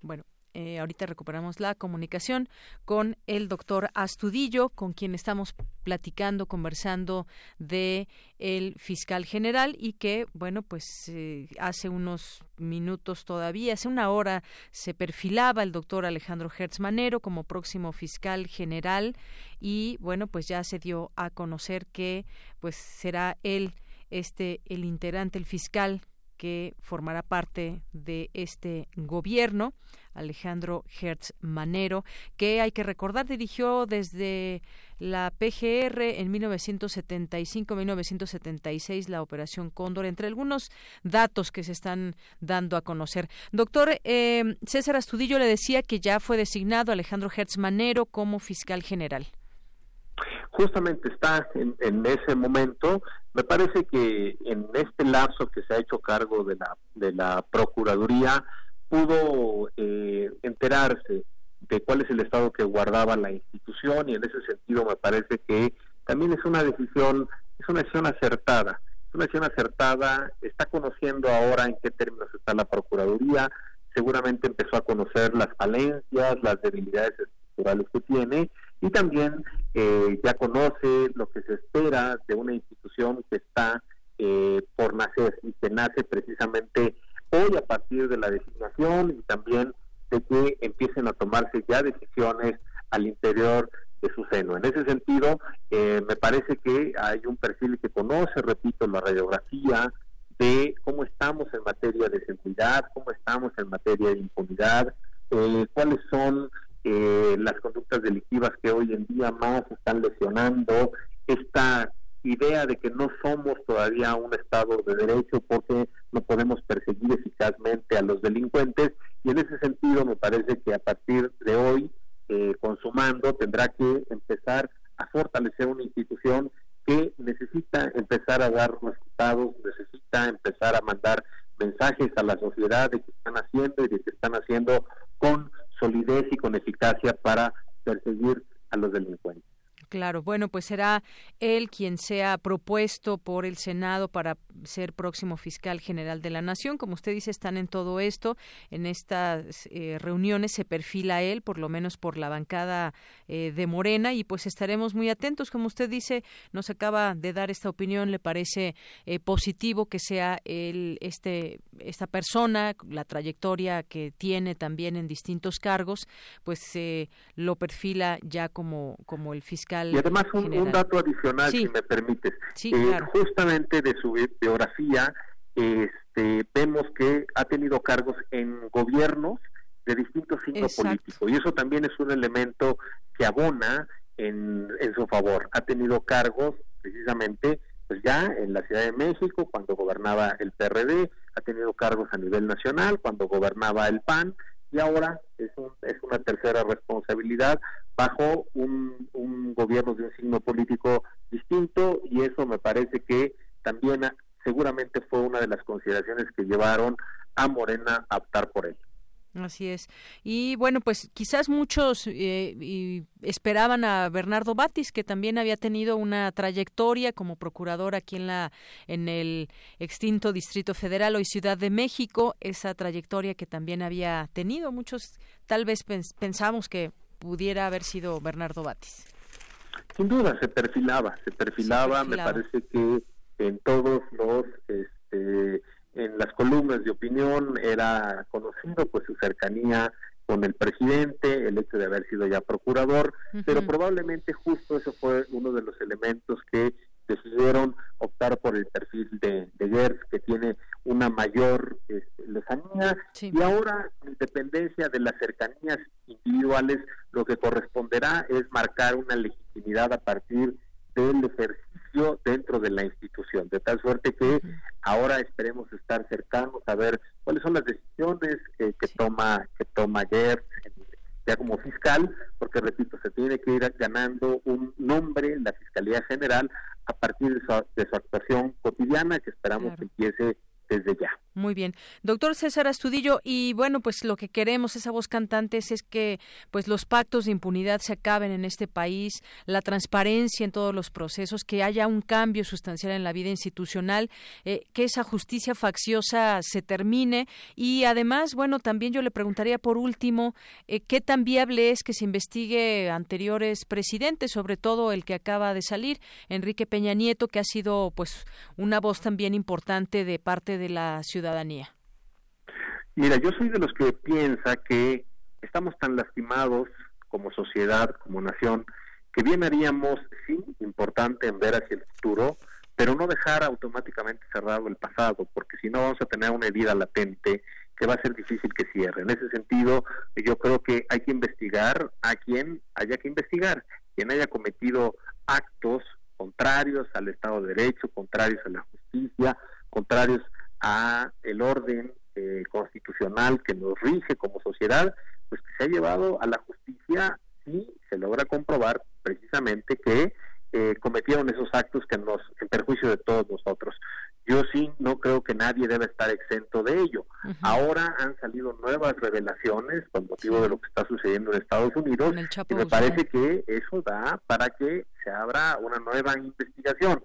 Bueno, eh, ahorita recuperamos la comunicación con el doctor Astudillo, con quien estamos platicando, conversando de el fiscal general y que, bueno, pues eh, hace unos minutos todavía, hace una hora se perfilaba el doctor Alejandro Hertz Manero como próximo fiscal general y, bueno, pues ya se dio a conocer que, pues será él este el integrante, el fiscal que formará parte de este gobierno, Alejandro Hertz Manero, que hay que recordar dirigió desde la PGR en 1975-1976 la Operación Cóndor, entre algunos datos que se están dando a conocer. Doctor eh, César Astudillo le decía que ya fue designado Alejandro Hertz Manero como fiscal general justamente está en, ese momento. Me parece que en este lapso que se ha hecho cargo de la, de la Procuraduría pudo eh, enterarse de cuál es el estado que guardaba la institución y en ese sentido me parece que también es una decisión, es una decisión acertada. Es una decisión acertada, está conociendo ahora en qué términos está la Procuraduría, seguramente empezó a conocer las falencias, las debilidades estructurales que tiene y también eh, ya conoce lo que se espera de una institución que está eh, por nacer y que nace precisamente hoy a partir de la designación y también de que empiecen a tomarse ya decisiones al interior de su seno. En ese sentido, eh, me parece que hay un perfil que conoce, repito, la radiografía de cómo estamos en materia de seguridad, cómo estamos en materia de impunidad, cuáles son eh, las conductas delictivas que hoy en día más están lesionando esta idea de que no somos todavía un Estado de Derecho porque no podemos perseguir eficazmente a los delincuentes y en ese sentido me parece que a partir de hoy, eh, consumando, tendrá que empezar a fortalecer una institución que necesita empezar a dar resultados, necesita empezar a mandar mensajes a la sociedad de que están haciendo y de que están haciendo con solidez y con eficacia para perseguir a los delincuentes. Claro, bueno, pues será él quien sea propuesto por el Senado para ser próximo fiscal general de la Nación. Como usted dice, están en todo esto. En estas eh, reuniones se perfila él, por lo menos por la bancada eh, de Morena, y pues estaremos muy atentos. Como usted dice, nos acaba de dar esta opinión. Le parece eh, positivo que sea él, este, esta persona, la trayectoria que tiene también en distintos cargos, pues lo perfila ya como, como el fiscal y además un, dato adicional, si me permites. Eh, justamente de su biografía, este, vemos que ha tenido cargos en gobiernos de distintos signos políticos y eso también es un elemento que abona en, en su favor. Ha tenido cargos precisamente pues ya en la Ciudad de México cuando gobernaba el PRD, ha tenido cargos a nivel nacional cuando gobernaba el PAN y ahora es, es una tercera responsabilidad bajo un, un gobierno de un signo político distinto y eso me parece que también seguramente fue una de las consideraciones que llevaron a Morena a optar por él. Así es. Y bueno, pues quizás muchos eh, esperaban a Bernardo Batis, que también había tenido una trayectoria como procurador aquí en la en el extinto Distrito Federal hoy Ciudad de México, esa trayectoria que también había tenido. Muchos tal vez pensamos que pudiera haber sido Bernardo Batis. Sin duda se perfilaba, se perfilaba, me parece que en todos los este, en las columnas de opinión era conocido pues su cercanía con el presidente, el hecho de haber sido ya procurador, pero probablemente justo eso fue uno de los elementos que decidieron optar por el perfil de, de Gertz, que tiene una mayor este, lejanía, y ahora, en dependencia de las cercanías individuales, lo que corresponderá es marcar una legitimidad a partir del ejercicio dentro de la institución, de tal suerte que ahora esperemos estar cercanos a ver cuáles son las decisiones que, toma que toma Gertz ya como fiscal, porque repito, se tiene que ir ganando un nombre en la Fiscalía General a partir de su, de su actuación cotidiana que esperamos que empiece desde ya. Muy bien. Doctor César Astudillo, y bueno, pues lo que queremos, esa voz cantantes, es que pues los pactos de impunidad se acaben en este país, la transparencia en todos los procesos, que haya un cambio sustancial en la vida institucional, eh, que esa justicia facciosa se termine y además, bueno, también yo le preguntaría por último, eh, ¿qué tan viable es que se investigue anteriores presidentes, sobre todo el que acaba de salir, Enrique Peña Nieto, que ha sido pues una voz también importante de parte de la ciudad ciudadanía? Mira, yo soy de los que piensa que estamos tan lastimados como sociedad, como nación, que bien haríamos, sí, importante en ver hacia el futuro, pero no dejar automáticamente cerrado el pasado, porque si no vamos a tener una herida latente que va a ser difícil que cierre. En ese sentido, yo creo que hay que investigar a quien haya que investigar, quien haya cometido actos contrarios al Estado de Derecho, contrarios a la justicia, contrarios a el orden eh, constitucional que nos rige como sociedad, pues que se ha llevado a la justicia si se logra comprobar precisamente que eh, cometieron esos actos que nos en perjuicio de todos nosotros. Yo sí no creo que nadie debe estar exento de ello. Ahora han salido nuevas revelaciones con motivo de lo que está sucediendo en Estados Unidos y me parece que eso da para que se abra una nueva investigación.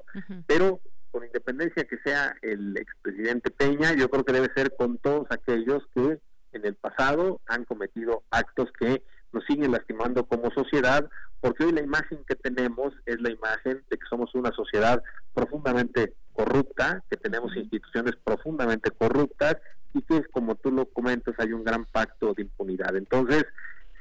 Pero con independencia que sea el expresidente Peña, yo creo que debe ser con todos aquellos que en el pasado han cometido actos que nos siguen lastimando como sociedad, porque hoy la imagen que tenemos es la imagen de que somos una sociedad profundamente corrupta, que tenemos instituciones profundamente corruptas y que, como tú lo comentas, hay un gran pacto de impunidad. Entonces,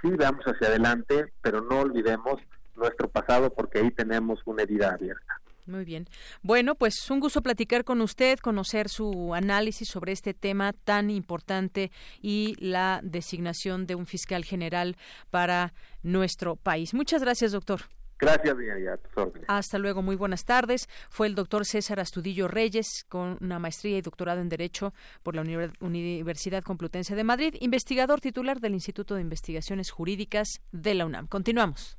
sí, vamos hacia adelante, pero no olvidemos nuestro pasado porque ahí tenemos una herida abierta. Muy bien. Bueno, pues un gusto platicar con usted, conocer su análisis sobre este tema tan importante y la designación de un fiscal general para nuestro país. Muchas gracias, doctor. Gracias, Hasta luego, muy buenas tardes. Fue el doctor César Astudillo Reyes, con una maestría y doctorado en Derecho por la Universidad Complutense de Madrid, investigador titular del Instituto de Investigaciones Jurídicas de la UNAM. Continuamos.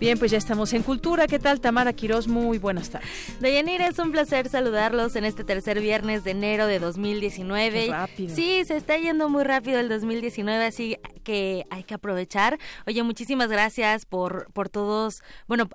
Bien, pues ya estamos en Cultura. ¿Qué tal, Tamara Quirós? Muy buenas tardes. Deyanira, es un placer saludarlos en este tercer viernes de enero de 2019. Qué rápido. Sí, se está yendo muy rápido el 2019, así que hay que aprovechar. Oye, muchísimas gracias por, por todos, bueno,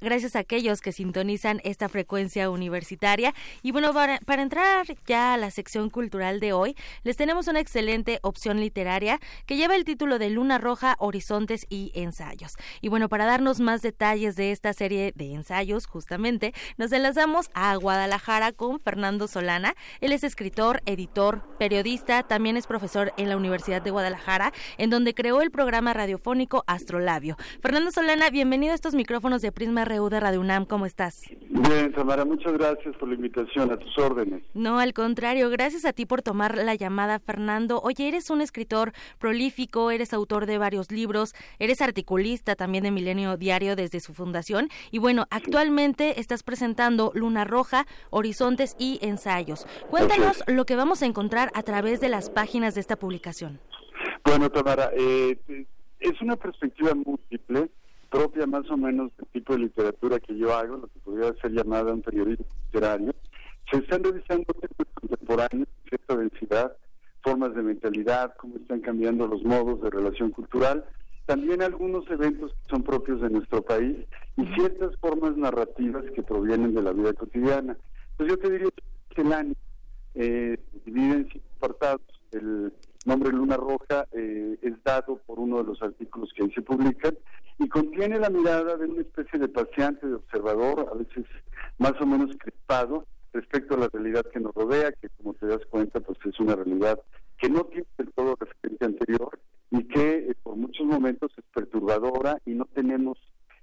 gracias a aquellos que sintonizan esta frecuencia universitaria. Y bueno, para, para entrar ya a la sección cultural de hoy, les tenemos una excelente opción literaria que lleva el título de Luna Roja, Horizontes y Ensayos. Y bueno, para darnos más detalles de esta serie de ensayos, justamente, nos enlazamos a Guadalajara con Fernando Solana. Él es escritor, editor, periodista, también es profesor en la Universidad de Guadalajara, en donde creó el programa radiofónico Astrolabio. Fernando Solana, bienvenido a estos micrófonos de Prisma RU de Radio UNAM. ¿Cómo estás? Bien, Tamara, muchas gracias por la invitación, a tus órdenes. No, al contrario, gracias a ti por tomar la llamada, Fernando. Oye, eres un escritor prolífico, eres autor de varios libros, eres articulista también de Milenio Diario desde su fundación. Y bueno, actualmente estás presentando Luna Roja, Horizontes y Ensayos. Cuéntanos lo que vamos a encontrar a través de las páginas de esta publicación. Bueno, Tamara, eh, es una perspectiva múltiple, propia más o menos del tipo de literatura que yo hago, lo que podría ser llamada un periodismo literario. Se están revisando temas contemporáneos, cierta densidad, formas de mentalidad, cómo están cambiando los modos de relación cultural, también algunos eventos que son propios de nuestro país y ciertas formas narrativas que provienen de la vida cotidiana. Pues yo te diría que el año eh, divide en cinco apartados. El nombre Luna Roja eh, es dado por uno de los artículos que ahí se publican y contiene la mirada de una especie de paseante, de observador, a veces más o menos crispado, respecto a la realidad que nos rodea, que como te das cuenta, pues es una realidad que no tiene del todo referente anterior y que eh, por muchos momentos es perturbadora y no tenemos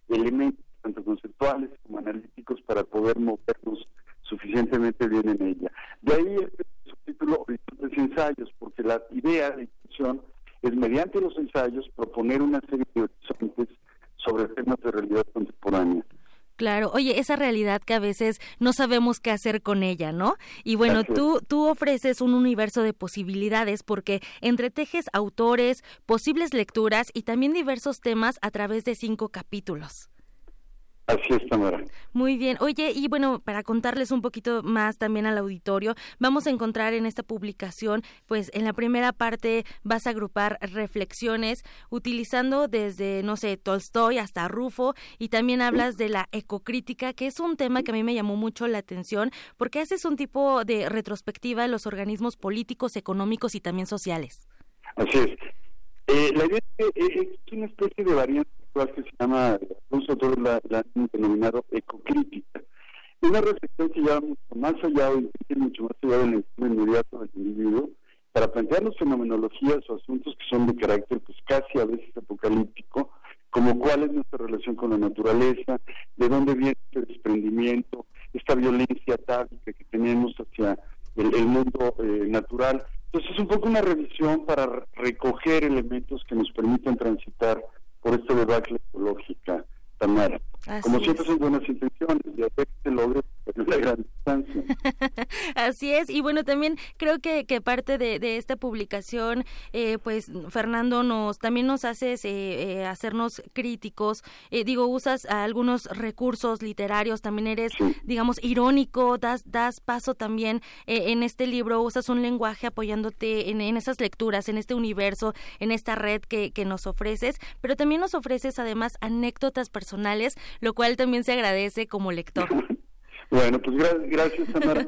elementos tanto conceptuales como analíticos para poder movernos suficientemente bien en ella. De ahí el subtítulo Horizontes y Ensayos, porque la idea, la intención, es mediante los ensayos proponer una serie de horizontes sobre temas de realidad contemporánea. Claro, oye, esa realidad que a veces no sabemos qué hacer con ella, ¿no? Y bueno, tú, tú ofreces un universo de posibilidades porque entretejes autores, posibles lecturas y también diversos temas a través de cinco capítulos. Así es, Tamara. Muy bien. Oye, y bueno, para contarles un poquito más también al auditorio, vamos a encontrar en esta publicación, pues en la primera parte vas a agrupar reflexiones utilizando desde, no sé, Tolstoy hasta Rufo, y también hablas de la ecocrítica, que es un tema que a mí me llamó mucho la atención, porque haces un tipo de retrospectiva de los organismos políticos, económicos y también sociales. Así es. Eh, la idea es, que es una especie de variante que se llama, nosotros la, la han denominado ecocrítica. Una reflexión que lleva mucho más allá, mucho más allá del entorno inmediato del individuo, para plantearnos fenomenologías o asuntos que son de carácter pues casi a veces apocalíptico, como cuál es nuestra relación con la naturaleza, de dónde viene este desprendimiento, esta violencia táctica que tenemos hacia el, mundo eh, natural. Entonces es un poco una revisión para recoger elementos que nos permitan transitar por esta debacle ecológica, Tamara. Como siempre son buenas intenciones y hacer que se logre la gran distancia. Así es, y bueno, también creo que, que parte de, de esta publicación, eh, pues Fernando nos también nos haces eh, hacernos críticos, eh, digo, usas algunos recursos literarios, también eres, digamos, irónico, das, das paso también en este libro, usas un lenguaje apoyándote en, en esas lecturas, en este universo, en esta red que, que nos ofreces, pero también nos ofreces además anécdotas personales lo cual también se agradece como lector. Bueno, pues gracias, Tamara.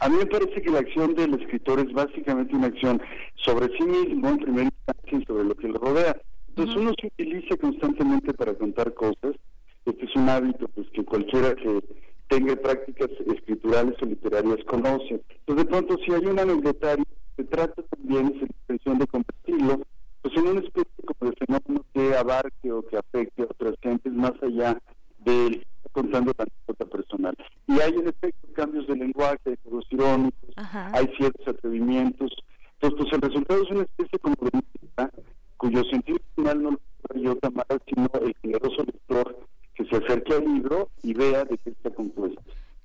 A mí me parece que la acción del escritor es básicamente una acción sobre sí mismo, en primera instancia, y sobre lo que le rodea. Entonces uno se utiliza constantemente para contar cosas. Este es un hábito pues que cualquiera que tenga prácticas escriturales o literarias conoce. Entonces de pronto si hay un anecdotario, se trata también, es la intención de compartirlo, pues en una especie como de fenómeno que abarque o que afecte a otras gentes más allá de contando la anécdota personal. Y hay en efecto cambios de lenguaje, los irónicos, hay ciertos atrevimientos. Entonces, pues el resultado es una especie de música cuyo sentido final no lo yo Tamara, sino el generoso lector que se acerque al libro y vea de qué está compuesto.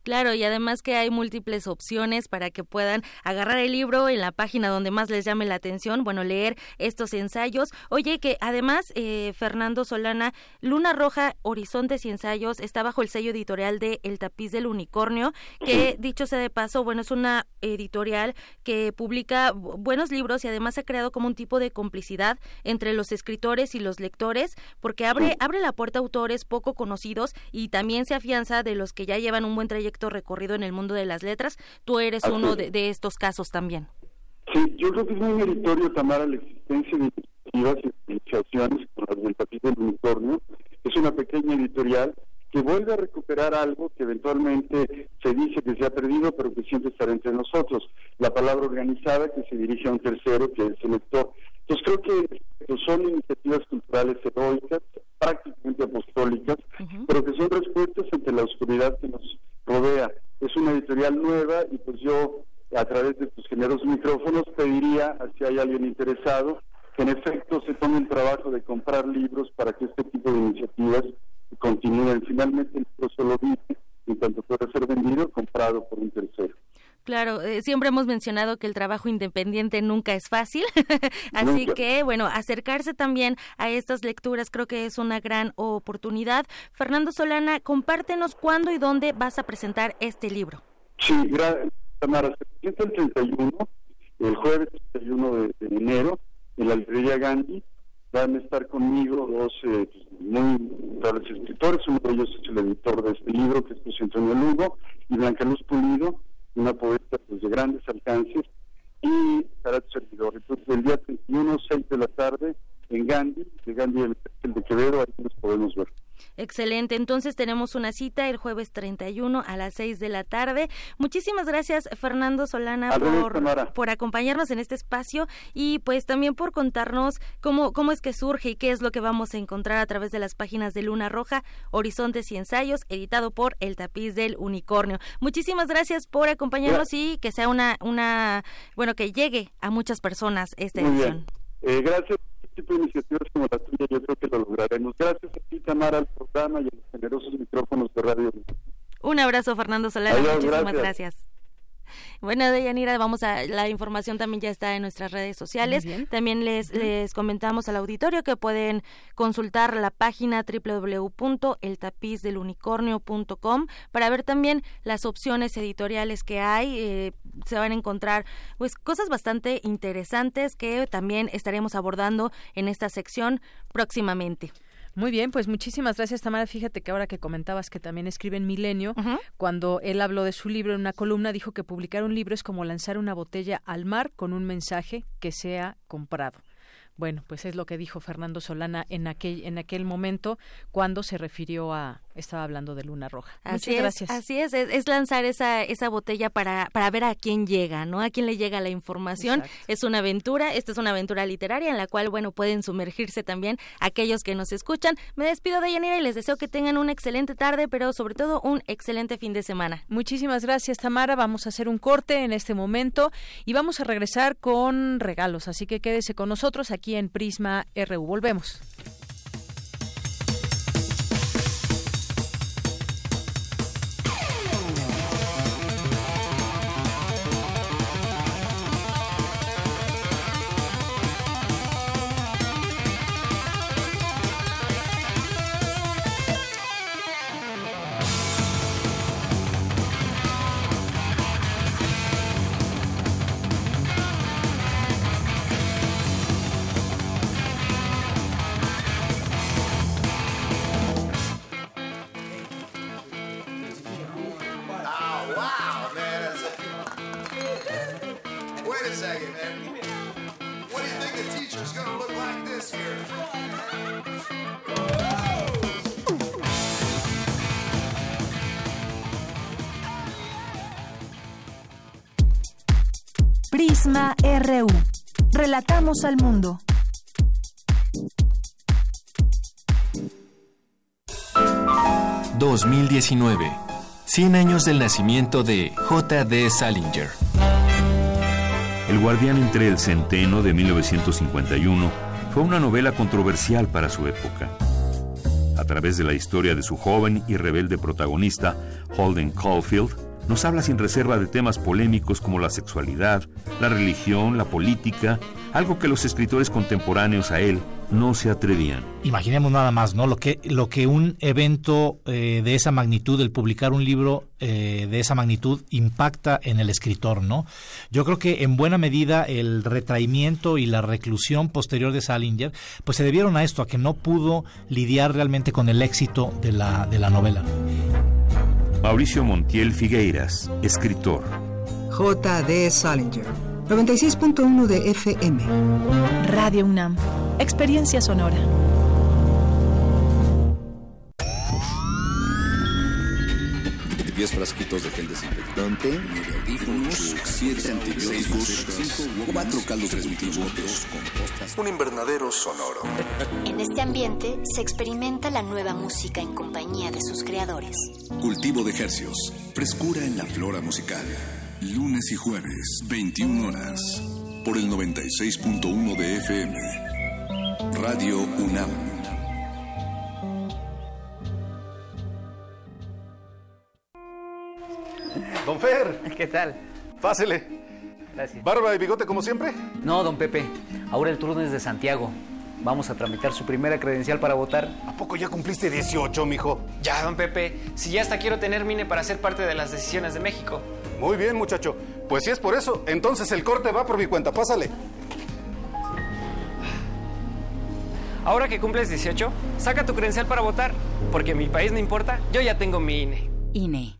Claro, y además que hay múltiples opciones para que puedan agarrar el libro en la página donde más les llame la atención, bueno, leer estos ensayos. Oye, que además, eh, Fernando Solana, Luna Roja, Horizontes y Ensayos está bajo el sello editorial de El Tapiz del Unicornio, que dicho sea de paso, bueno, es una editorial que publica buenos libros y además ha creado como un tipo de complicidad entre los escritores y los lectores, porque abre, abre la puerta a autores poco conocidos y también se afianza de los que ya llevan un buen trayecto recorrido en el mundo de las letras. Tú eres uno de, estos casos también. Sí, yo creo que es muy meritorio, Tamara, la existencia de iniciativas y iniciaciones como las del Tapiz del Unicornio. Es una pequeña editorial que vuelve a recuperar algo que eventualmente se dice que se ha perdido, pero que siempre estará entre nosotros. La palabra organizada que se dirige a un tercero, que es el lector. Entonces creo que son iniciativas culturales heroicas, prácticamente apostólicas, pero que son respuestas ante la oscuridad que nos rodea. Es una editorial nueva y pues yo a través de tus generosos micrófonos pediría, si hay alguien interesado, que en efecto se tome el trabajo de comprar libros para que este tipo de iniciativas continúen. Finalmente el libro solo vive en cuanto pueda ser vendido, comprado por un tercero. Claro, eh, siempre hemos mencionado que el trabajo independiente nunca es fácil, así que bueno, acercarse también a estas lecturas creo que es una gran oportunidad. Fernando Solana, compártenos cuándo y dónde vas a presentar este libro. Sí, gracias, Tamara. Se presenta el 31, el jueves 31 de, enero, en la librería Gandhi. Van a estar conmigo dos eh, pues, muy notables escritores, uno de ellos es el editor de este libro, que es José Antonio Lugo, y Blanca Luz Pulido una poeta pues, de grandes alcances y para tu servidor. Entonces, el día 31, 6 de la tarde, en Gandhi, de Gandhi el, el de Quevedo, ahí nos podemos ver. Excelente, entonces tenemos una cita el jueves 31 a las 6 de la tarde. Muchísimas gracias Fernando Solana por, por, acompañarnos en este espacio y pues también por contarnos cómo, cómo es que surge y qué es lo que vamos a encontrar a través de las páginas de Luna Roja, Horizontes y Ensayos, editado por El Tapiz del Unicornio. Muchísimas gracias por acompañarnos y que sea una, una, bueno, que llegue a muchas personas esta edición. Eh, gracias tipo de iniciativas como la tuya yo creo que lo lograremos. Gracias a ti, Tamara, al programa y a los generosos micrófonos de radio. Un abrazo, Fernando Solano. Muchísimas gracias. Bueno, Deyanira, vamos a la información también ya está en nuestras redes sociales. También les, les comentamos al auditorio que pueden consultar la página www.eltapizdelunicornio.com para ver también las opciones editoriales que hay. Eh, se van a encontrar pues cosas bastante interesantes que también estaremos abordando en esta sección próximamente. Muy bien, pues muchísimas gracias, Tamara. Fíjate que ahora que comentabas que también escribe en Milenio, cuando él habló de su libro en una columna, dijo que publicar un libro es como lanzar una botella al mar con un mensaje que sea comprado. Bueno, pues es lo que dijo Fernando Solana en aquel, en aquel momento cuando se refirió a, estaba hablando de Luna Roja. Así Muchas gracias. Así es, es, lanzar esa, esa botella para, para ver a quién llega, ¿no? A quién le llega la información. Es una aventura, esta es una aventura literaria en la cual, bueno, pueden sumergirse también aquellos que nos escuchan. Me despido de Yanira y les deseo que tengan una excelente tarde, pero sobre todo un excelente fin de semana. Muchísimas gracias, Tamara. Vamos a hacer un corte en este momento y vamos a regresar con regalos, así que quédese con nosotros aquí en Prisma RU. Volvemos. Relatamos al mundo. ...2019... ...100 años del nacimiento de J.D. Salinger. El guardián entre el centeno de 1951 fue una novela controversial para su época. A través de la historia de su joven y rebelde protagonista, Holden Caulfield, nos habla sin reserva de temas polémicos como la sexualidad, la religión, la política, algo que los escritores contemporáneos a él no se atrevían. Imaginemos nada más, ¿no? Lo que, lo que un evento eh, de esa magnitud, el publicar un libro eh, de esa magnitud, impacta en el escritor, ¿no? Yo creo que en buena medida el retraimiento y la reclusión posterior de Salinger, pues se debieron a esto, a que no pudo lidiar realmente con el éxito de la, de la novela. Mauricio Montiel Figueiras, escritor. J.D. Salinger, 96.1 de FM. Radio UNAM, experiencia sonora. Diez frasquitos de gel desinfectante, nueve audífonos, siete antibióticos, cuatro caldos transmitivos, un invernadero sonoro. En este ambiente se experimenta la nueva música en compañía de sus creadores. Cultivo de hercios, frescura en la flora musical. Lunes y jueves, 21 horas, por el 96.1 de FM. Radio UNAM. Don Fer. ¿Qué tal? Pásele. Gracias. ¿Barba y bigote como siempre? No, don Pepe. Ahora el turno es de Santiago. Vamos a tramitar su primera credencial para votar. ¿A poco ya cumpliste 18, mijo? Ya, don Pepe. Si ya hasta quiero tener mine para ser parte de las decisiones de México. Muy bien, muchacho. Pues si es por eso, entonces el corte va por mi cuenta. Pásale. Ahora que cumples 18, saca tu credencial para votar. Porque mi país no importa, yo ya tengo mi INE. INE.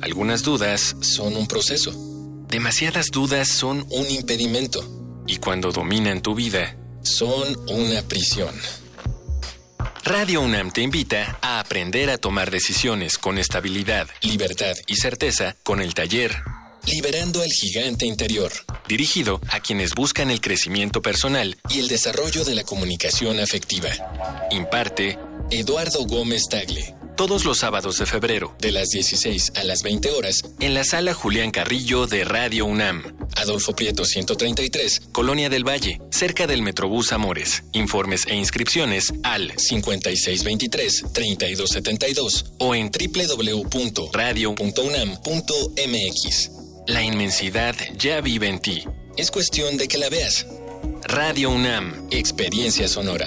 Algunas dudas son un proceso. Demasiadas dudas son un impedimento. Y cuando dominan tu vida, son una prisión. Radio UNAM te invita a aprender a tomar decisiones con estabilidad, libertad y certeza con el taller Liberando al Gigante Interior, dirigido a quienes buscan el crecimiento personal y el desarrollo de la comunicación afectiva. Imparte Eduardo Gómez Tagle todos los sábados de febrero, de las 16 a las 20 horas, en la sala Julián Carrillo de Radio UNAM. Adolfo Prieto 133, Colonia del Valle, cerca del Metrobús Amores. Informes e inscripciones al 5623-3272 o en www.radio.unam.mx. La inmensidad ya vive en ti. Es cuestión de que la veas. Radio UNAM, Experiencia Sonora.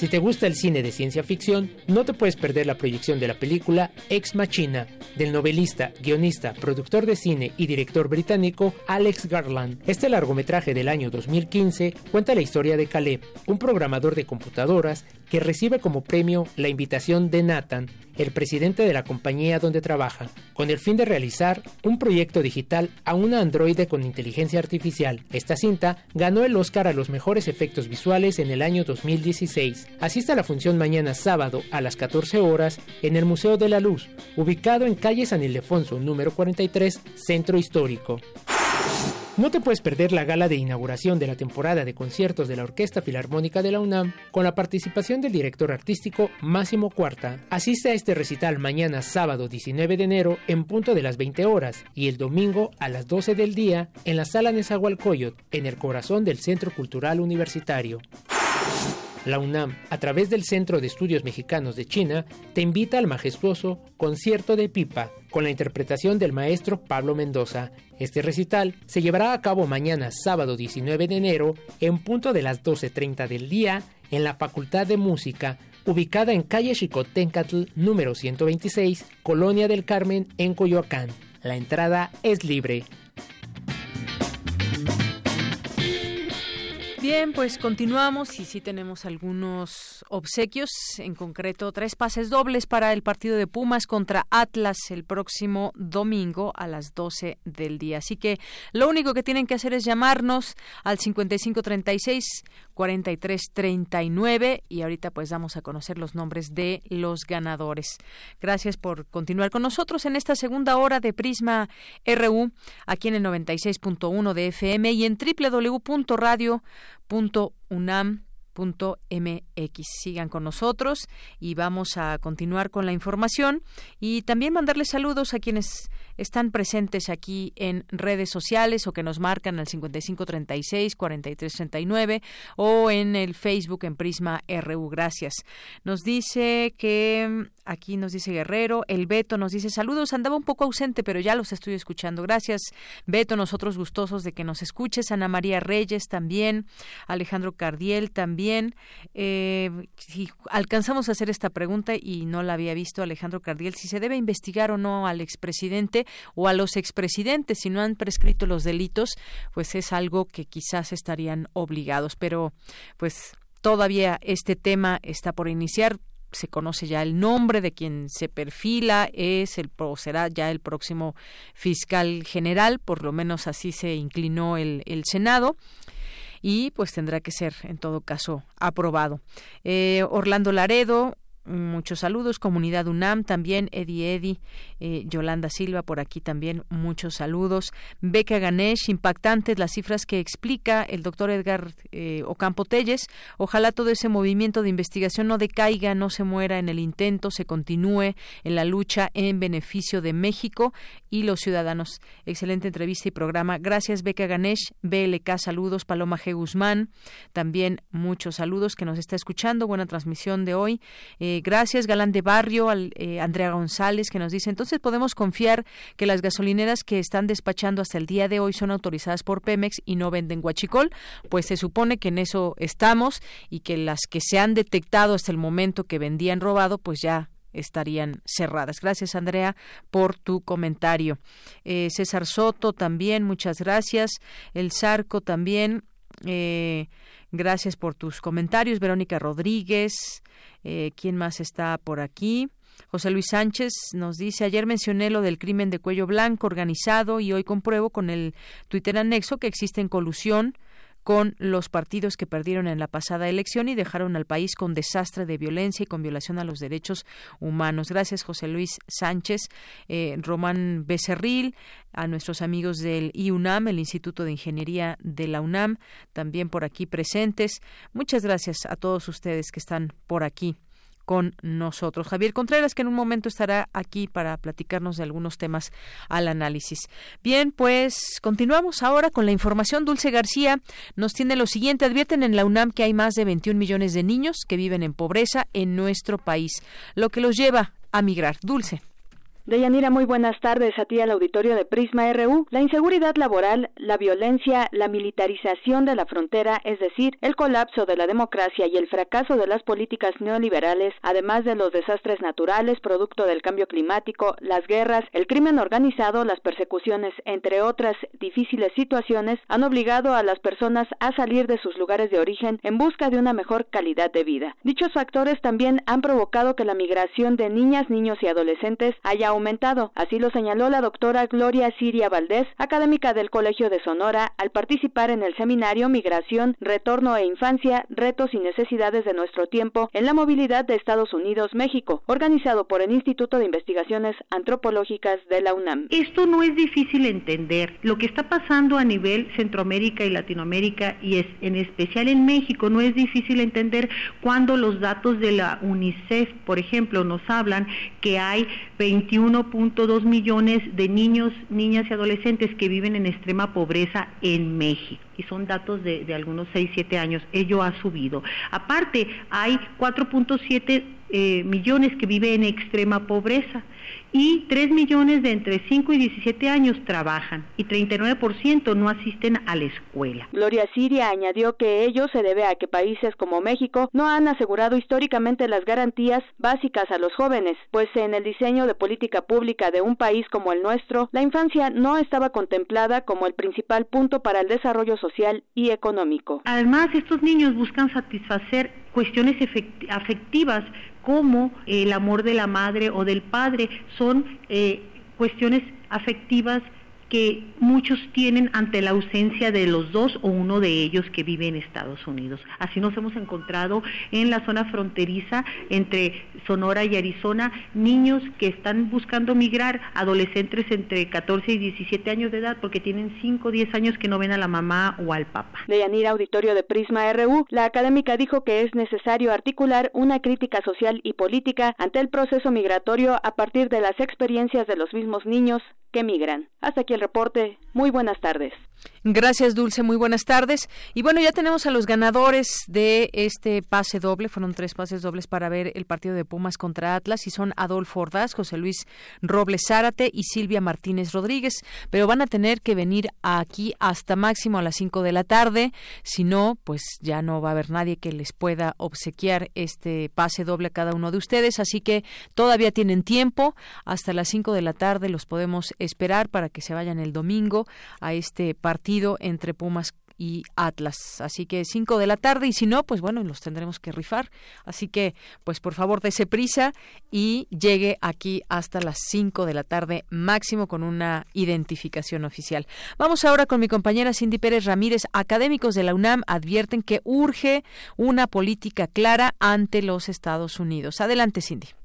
Si te gusta el cine de ciencia ficción, no te puedes perder la proyección de la película Ex Machina del novelista, guionista, productor de cine y director británico Alex Garland. Este largometraje del año 2015 cuenta la historia de Caleb, un programador de computadoras que recibe como premio la invitación de Nathan, el presidente de la compañía donde trabaja, con el fin de realizar un proyecto digital a una androide con inteligencia artificial. Esta cinta ganó el Oscar a los mejores efectos visuales en el año 2016. Asista a la función mañana sábado a las 14 horas en el Museo de la Luz, ubicado en calle San Ildefonso número 43, Centro Histórico. No te puedes perder la gala de inauguración de la temporada de conciertos de la Orquesta Filarmónica de la UNAM con la participación del director artístico Máximo Cuarta. Asiste a este recital mañana sábado 19 de enero en punto de las 20 horas y el domingo a las 12 del día en la sala Nezahualcóyotl, en el corazón del Centro Cultural Universitario. La UNAM, a través del Centro de Estudios Mexicanos de China, te invita al majestuoso Concierto de Pipa, con la interpretación del maestro Pablo Mendoza. Este recital se llevará a cabo mañana sábado 19 de enero en punto de las 12.30 del día en la Facultad de Música, ubicada en calle Chicotencatl número 126, Colonia del Carmen, en Coyoacán. La entrada es libre. Bien, pues continuamos y sí tenemos algunos obsequios, en concreto tres pases dobles para el partido de Pumas contra Atlas el próximo domingo a las 12 del día. Así que lo único que tienen que hacer es llamarnos al 5536 4339 y ahorita pues damos a conocer los nombres de los ganadores. Gracias por continuar con nosotros en esta segunda hora de Prisma RU aquí en el 96.1 de FM y en www.radio unam mx Sigan con nosotros y vamos a continuar con la información y también mandarles saludos a quienes están presentes aquí en redes sociales o que nos marcan al 5536-4339 o en el Facebook en Prisma RU. Gracias. Nos dice que aquí nos dice Guerrero, el Beto nos dice saludos, andaba un poco ausente, pero ya los estoy escuchando. Gracias, Beto, nosotros gustosos de que nos escuches. Ana María Reyes también, Alejandro Cardiel también. Eh, si alcanzamos a hacer esta pregunta y no la había visto Alejandro Cardiel, si se debe investigar o no al expresidente o a los expresidentes si no han prescrito los delitos, pues es algo que quizás estarían obligados. Pero pues todavía este tema está por iniciar se conoce ya el nombre de quien se perfila es el o será ya el próximo fiscal general por lo menos así se inclinó el, el Senado y pues tendrá que ser en todo caso aprobado eh, Orlando Laredo Muchos saludos, comunidad UNAM también, Eddie Eddie, eh, Yolanda Silva por aquí también, muchos saludos. Beca Ganesh, impactantes las cifras que explica el doctor Edgar eh, Ocampo Telles. Ojalá todo ese movimiento de investigación no decaiga, no se muera en el intento, se continúe en la lucha en beneficio de México y los ciudadanos. Excelente entrevista y programa. Gracias, Beca Ganesh. BLK, saludos. Paloma G. Guzmán, también muchos saludos que nos está escuchando. Buena transmisión de hoy. Eh, gracias, Galán de Barrio, al, eh, Andrea González, que nos dice, entonces podemos confiar que las gasolineras que están despachando hasta el día de hoy son autorizadas por Pemex y no venden guachicol. Pues se supone que en eso estamos y que las que se han detectado hasta el momento que vendían robado, pues ya estarían cerradas. Gracias, Andrea, por tu comentario. Eh, César Soto también, muchas gracias. El Zarco también. Eh, gracias por tus comentarios. Verónica Rodríguez. Eh, ¿Quién más está por aquí? José Luis Sánchez nos dice, ayer mencioné lo del crimen de cuello blanco organizado y hoy compruebo con el Twitter anexo que existe en colusión con los partidos que perdieron en la pasada elección y dejaron al país con desastre de violencia y con violación a los derechos humanos. Gracias, José Luis Sánchez, eh, Román Becerril, a nuestros amigos del IUNAM, el Instituto de Ingeniería de la UNAM, también por aquí presentes. Muchas gracias a todos ustedes que están por aquí con nosotros. Javier Contreras, que en un momento estará aquí para platicarnos de algunos temas al análisis. Bien, pues continuamos ahora con la información. Dulce García nos tiene lo siguiente. Advierten en la UNAM que hay más de 21 millones de niños que viven en pobreza en nuestro país, lo que los lleva a migrar. Dulce. Deyanira, muy buenas tardes a ti al auditorio de Prisma RU. La inseguridad laboral, la violencia, la militarización de la frontera, es decir, el colapso de la democracia y el fracaso de las políticas neoliberales, además de los desastres naturales producto del cambio climático, las guerras, el crimen organizado, las persecuciones, entre otras difíciles situaciones, han obligado a las personas a salir de sus lugares de origen en busca de una mejor calidad de vida. Dichos factores también han provocado que la migración de niñas, niños y adolescentes haya aumentado Así lo señaló la doctora Gloria Siria Valdés, académica del Colegio de Sonora, al participar en el seminario Migración, Retorno e Infancia, Retos y Necesidades de nuestro tiempo en la movilidad de Estados Unidos-México, organizado por el Instituto de Investigaciones Antropológicas de la UNAM. Esto no es difícil entender. Lo que está pasando a nivel Centroamérica y Latinoamérica y es en especial en México no es difícil entender cuando los datos de la UNICEF, por ejemplo, nos hablan que hay 21.2 millones de niños, niñas y adolescentes que viven en extrema pobreza en México. Y son datos de, de algunos 6, 7 años. Ello ha subido. Aparte, hay 4.7 eh, millones que viven en extrema pobreza y 3 millones de entre 5 y 17 años trabajan y 39% no asisten a la escuela. Gloria Siria añadió que ello se debe a que países como México no han asegurado históricamente las garantías básicas a los jóvenes, pues en el diseño de política pública de un país como el nuestro, la infancia no estaba contemplada como el principal punto para el desarrollo social y económico. Además, estos niños buscan satisfacer cuestiones afectivas como el amor de la madre o del padre, son eh, cuestiones afectivas que muchos tienen ante la ausencia de los dos o uno de ellos que vive en Estados Unidos. Así nos hemos encontrado en la zona fronteriza entre Sonora y Arizona, niños que están buscando migrar, adolescentes entre 14 y 17 años de edad porque tienen 5 o 10 años que no ven a la mamá o al papá. De Yanira Auditorio de Prisma RU, la académica dijo que es necesario articular una crítica social y política ante el proceso migratorio a partir de las experiencias de los mismos niños que migran. Hasta aquí el reporte. Muy buenas tardes. Gracias, Dulce. Muy buenas tardes. Y bueno, ya tenemos a los ganadores de este pase doble. Fueron tres pases dobles para ver el partido de Pumas contra Atlas y son Adolfo Ordaz, José Luis Robles Zárate y Silvia Martínez Rodríguez. Pero van a tener que venir aquí hasta máximo a las cinco de la tarde. Si no, pues ya no va a haber nadie que les pueda obsequiar este pase doble a cada uno de ustedes. Así que todavía tienen tiempo. Hasta las cinco de la tarde los podemos esperar para que se vayan el domingo a este partido entre Pumas y Atlas. Así que 5 de la tarde y si no, pues bueno, los tendremos que rifar. Así que, pues por favor, dése prisa y llegue aquí hasta las 5 de la tarde máximo con una identificación oficial. Vamos ahora con mi compañera Cindy Pérez Ramírez. Académicos de la UNAM advierten que urge una política clara ante los Estados Unidos. Adelante, Cindy.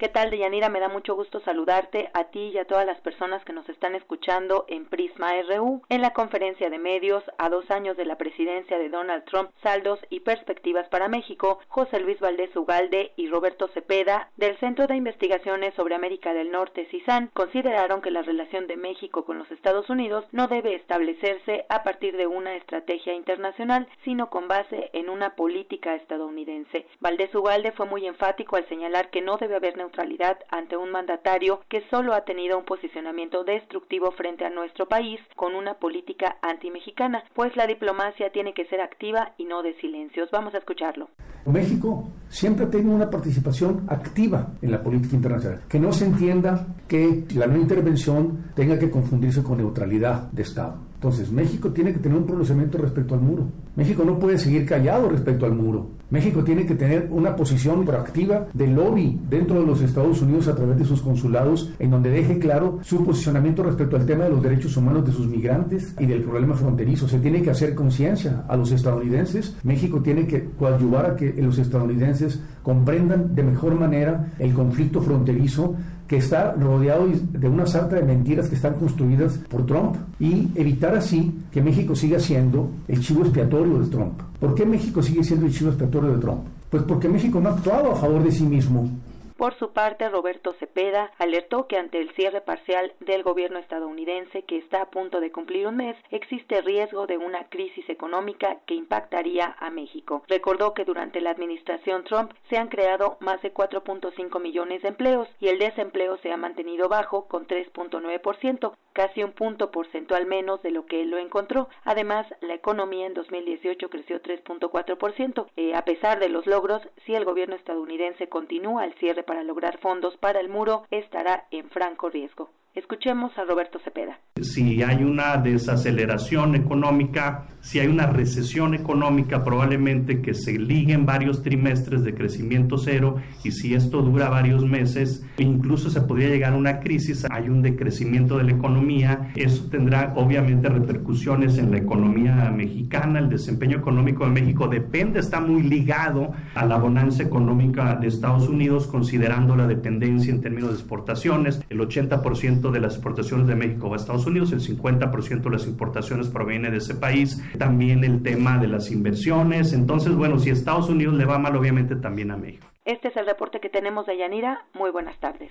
¿Qué tal, Deyanira? Me da mucho gusto saludarte a ti y a todas las personas que nos están escuchando en Prisma RU en la conferencia de medios a dos años de la presidencia de Donald Trump, saldos y perspectivas para México. José Luis Valdés Ugalde y Roberto Cepeda del Centro de Investigaciones sobre América del Norte, CISAN, consideraron que la relación de México con los Estados Unidos no debe establecerse a partir de una estrategia internacional, sino con base en una política estadounidense. Valdés Ugalde fue muy enfático al señalar que no debe haber neutralidad ante un mandatario que solo ha tenido un posicionamiento destructivo frente a nuestro país con una política anti-mexicana, pues la diplomacia tiene que ser activa y no de silencios. Vamos a escucharlo. México siempre ha tenido una participación activa en la política internacional. Que no se entienda que la no intervención tenga que confundirse con neutralidad de Estado. Entonces, México tiene que tener un pronunciamiento respecto al muro. México no puede seguir callado respecto al muro. México tiene que tener una posición proactiva de lobby dentro de los Estados Unidos a través de sus consulados, en donde deje claro su posicionamiento respecto al tema de los derechos humanos de sus migrantes y del problema fronterizo. Se tiene que hacer conciencia a los estadounidenses. México tiene que coadyuvar a que los estadounidenses comprendan de mejor manera el conflicto fronterizo que está rodeado de una sarta de mentiras que están construidas por Trump y evitar así que México siga siendo el chivo expiatorio de Trump. ¿Por qué México sigue siendo el chivo expiatorio de Trump? Pues porque México no ha actuado a favor de sí mismo, por su parte, Roberto Cepeda alertó que ante el cierre parcial del gobierno estadounidense que está a punto de cumplir un mes, existe riesgo de una crisis económica que impactaría a México. Recordó que durante la administración Trump se han creado más de 4.5 millones de empleos y el desempleo se ha mantenido bajo con 3.9%, casi un punto porcentual menos de lo que él lo encontró. Además, la economía en 2018 creció 3.4%. Eh, a pesar de los logros, si el gobierno estadounidense continúa el cierre para lograr fondos para el muro estará en franco riesgo. Escuchemos a Roberto Cepeda. Si hay una desaceleración económica, si hay una recesión económica, probablemente que se liguen varios trimestres de crecimiento cero y si esto dura varios meses, incluso se podría llegar a una crisis, hay un decrecimiento de la economía, eso tendrá obviamente repercusiones en la economía mexicana, el desempeño económico de México depende, está muy ligado a la bonanza económica de Estados Unidos, considerando la dependencia en términos de exportaciones, el 80% de las exportaciones de México va a Estados Unidos, el 50% de las importaciones proviene de ese país, también el tema de las inversiones. Entonces, bueno, si a Estados Unidos le va mal, obviamente también a México. Este es el reporte que tenemos de Yanira. Muy buenas tardes.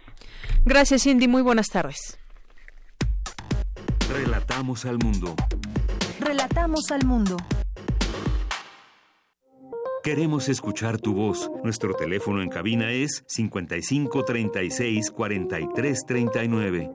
Gracias, Cindy. Muy buenas tardes. Relatamos al mundo. Relatamos al mundo. Queremos escuchar tu voz. Nuestro teléfono en cabina es 55 36 43 39.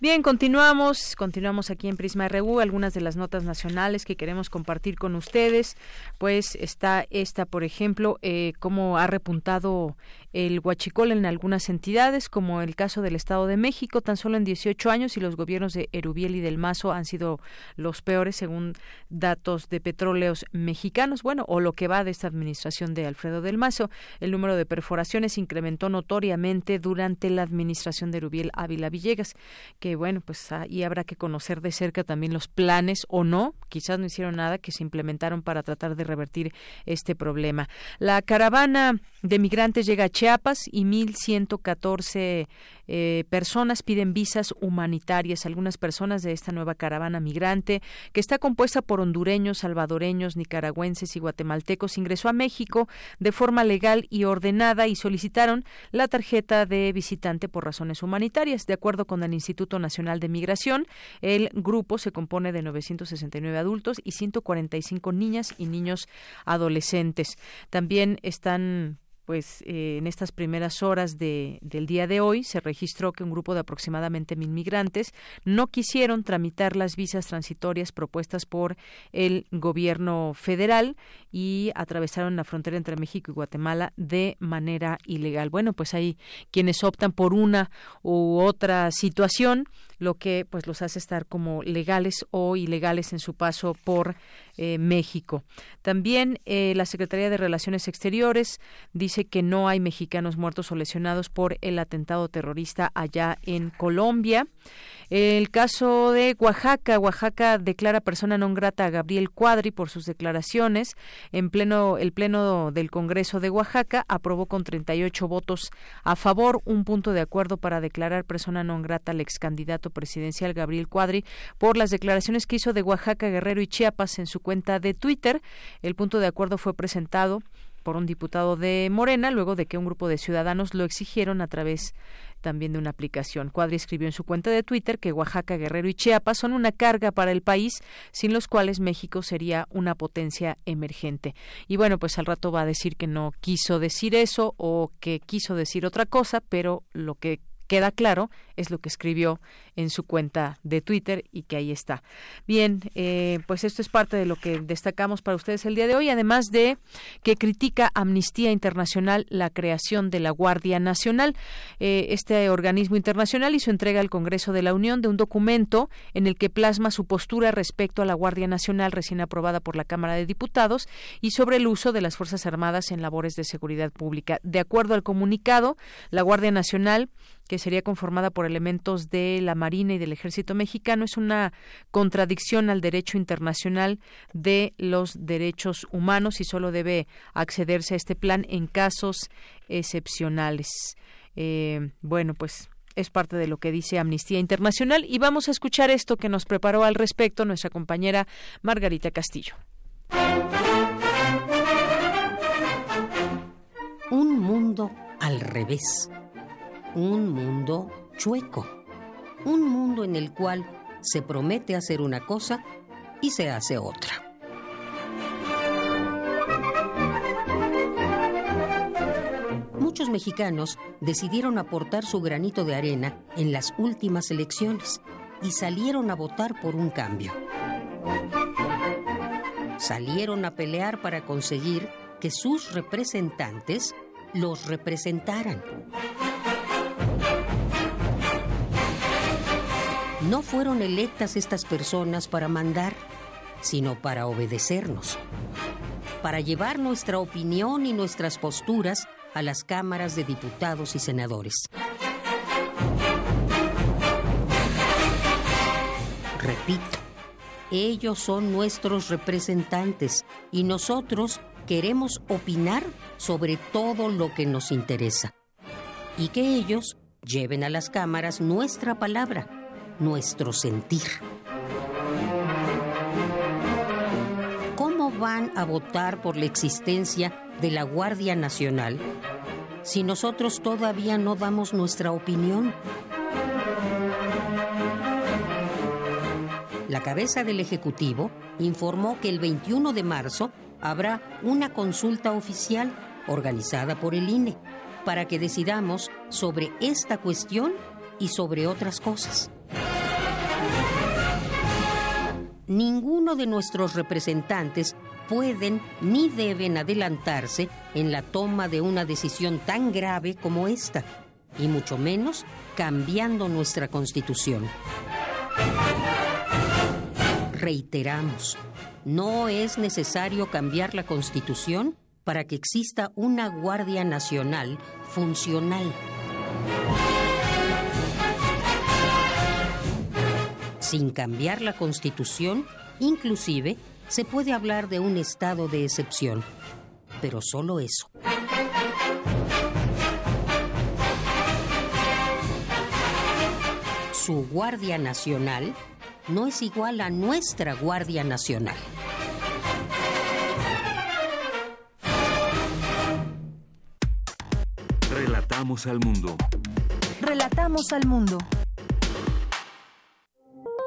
Bien, continuamos, continuamos aquí en Prisma RU, algunas de las notas nacionales que queremos compartir con ustedes, pues está esta, por ejemplo, eh, cómo ha repuntado el huachicol en algunas entidades, como el caso del Estado de México, tan solo en 18 años y los gobiernos de Erubiel y del Mazo han sido los peores según datos de petróleos mexicanos, bueno, o lo que va de esta administración de Alfredo del Mazo. El número de perforaciones incrementó notoriamente durante la administración de Erubiel Ávila Villegas, que bueno, pues ahí habrá que conocer de cerca también los planes o no, quizás no hicieron nada, que se implementaron para tratar de revertir este problema. La caravana de migrantes llega a Chiapas y 1.114 eh, personas piden visas humanitarias. Algunas personas de esta nueva caravana migrante, que está compuesta por hondureños, salvadoreños, nicaragüenses y guatemaltecos, ingresó a México de forma legal y ordenada y solicitaron la tarjeta de visitante por razones humanitarias. De acuerdo con el Instituto Nacional de Migración, el grupo se compone de 969 adultos y 145 niñas y niños adolescentes. También están pues eh, en estas primeras horas de, del día de hoy se registró que un grupo de aproximadamente mil migrantes no quisieron tramitar las visas transitorias propuestas por el gobierno federal y atravesaron la frontera entre México y Guatemala de manera ilegal. Bueno, pues hay quienes optan por una u otra situación lo que pues los hace estar como legales o ilegales en su paso por eh, México. También eh, la Secretaría de Relaciones Exteriores dice que no hay mexicanos muertos o lesionados por el atentado terrorista allá en Colombia. El caso de Oaxaca, Oaxaca declara persona non grata a Gabriel Cuadri por sus declaraciones. En pleno el pleno del Congreso de Oaxaca aprobó con 38 votos a favor un punto de acuerdo para declarar persona non grata al ex candidato presidencial Gabriel Cuadri por las declaraciones que hizo de Oaxaca, Guerrero y Chiapas en su cuenta de Twitter. El punto de acuerdo fue presentado por un diputado de Morena luego de que un grupo de ciudadanos lo exigieron a través también de una aplicación. Cuadri escribió en su cuenta de Twitter que Oaxaca, Guerrero y Chiapas son una carga para el país, sin los cuales México sería una potencia emergente. Y bueno, pues al rato va a decir que no quiso decir eso o que quiso decir otra cosa, pero lo que queda claro es lo que escribió en su cuenta de Twitter y que ahí está. Bien, eh, pues esto es parte de lo que destacamos para ustedes el día de hoy, además de que critica Amnistía Internacional la creación de la Guardia Nacional. Eh, este organismo internacional hizo entrega al Congreso de la Unión de un documento en el que plasma su postura respecto a la Guardia Nacional recién aprobada por la Cámara de Diputados y sobre el uso de las Fuerzas Armadas en labores de seguridad pública. De acuerdo al comunicado, la Guardia Nacional que sería conformada por elementos de la Marina y del Ejército mexicano, es una contradicción al derecho internacional de los derechos humanos y solo debe accederse a este plan en casos excepcionales. Eh, bueno, pues es parte de lo que dice Amnistía Internacional y vamos a escuchar esto que nos preparó al respecto nuestra compañera Margarita Castillo. Un mundo al revés un mundo un mundo en el cual se promete hacer una cosa y se hace otra. Muchos mexicanos decidieron aportar su granito de arena en las últimas elecciones y salieron a votar por un cambio. Salieron a pelear para conseguir que sus representantes los representaran. No fueron electas estas personas para mandar, sino para obedecernos, para llevar nuestra opinión y nuestras posturas a las cámaras de diputados y senadores. Repito, ellos son nuestros representantes y nosotros queremos opinar sobre todo lo que nos interesa. Y que ellos lleven a las cámaras nuestra palabra, nuestro sentir. ¿Cómo van a votar por la existencia de la Guardia Nacional si nosotros todavía no damos nuestra opinión? La cabeza del Ejecutivo informó que el 21 de marzo habrá una consulta oficial organizada por el INE para que decidamos sobre esta cuestión y sobre otras cosas. Ninguno de nuestros representantes pueden ni deben adelantarse en la toma de una decisión tan grave como esta, y mucho menos cambiando nuestra constitución reiteramos, no es necesario cambiar la Constitución para que exista una Guardia Nacional funcional. Sin cambiar la Constitución, inclusive, se puede hablar de un estado de excepción, pero solo eso. Su Guardia Nacional no es igual a nuestra Guardia Nacional. Relatamos al mundo. Relatamos al mundo.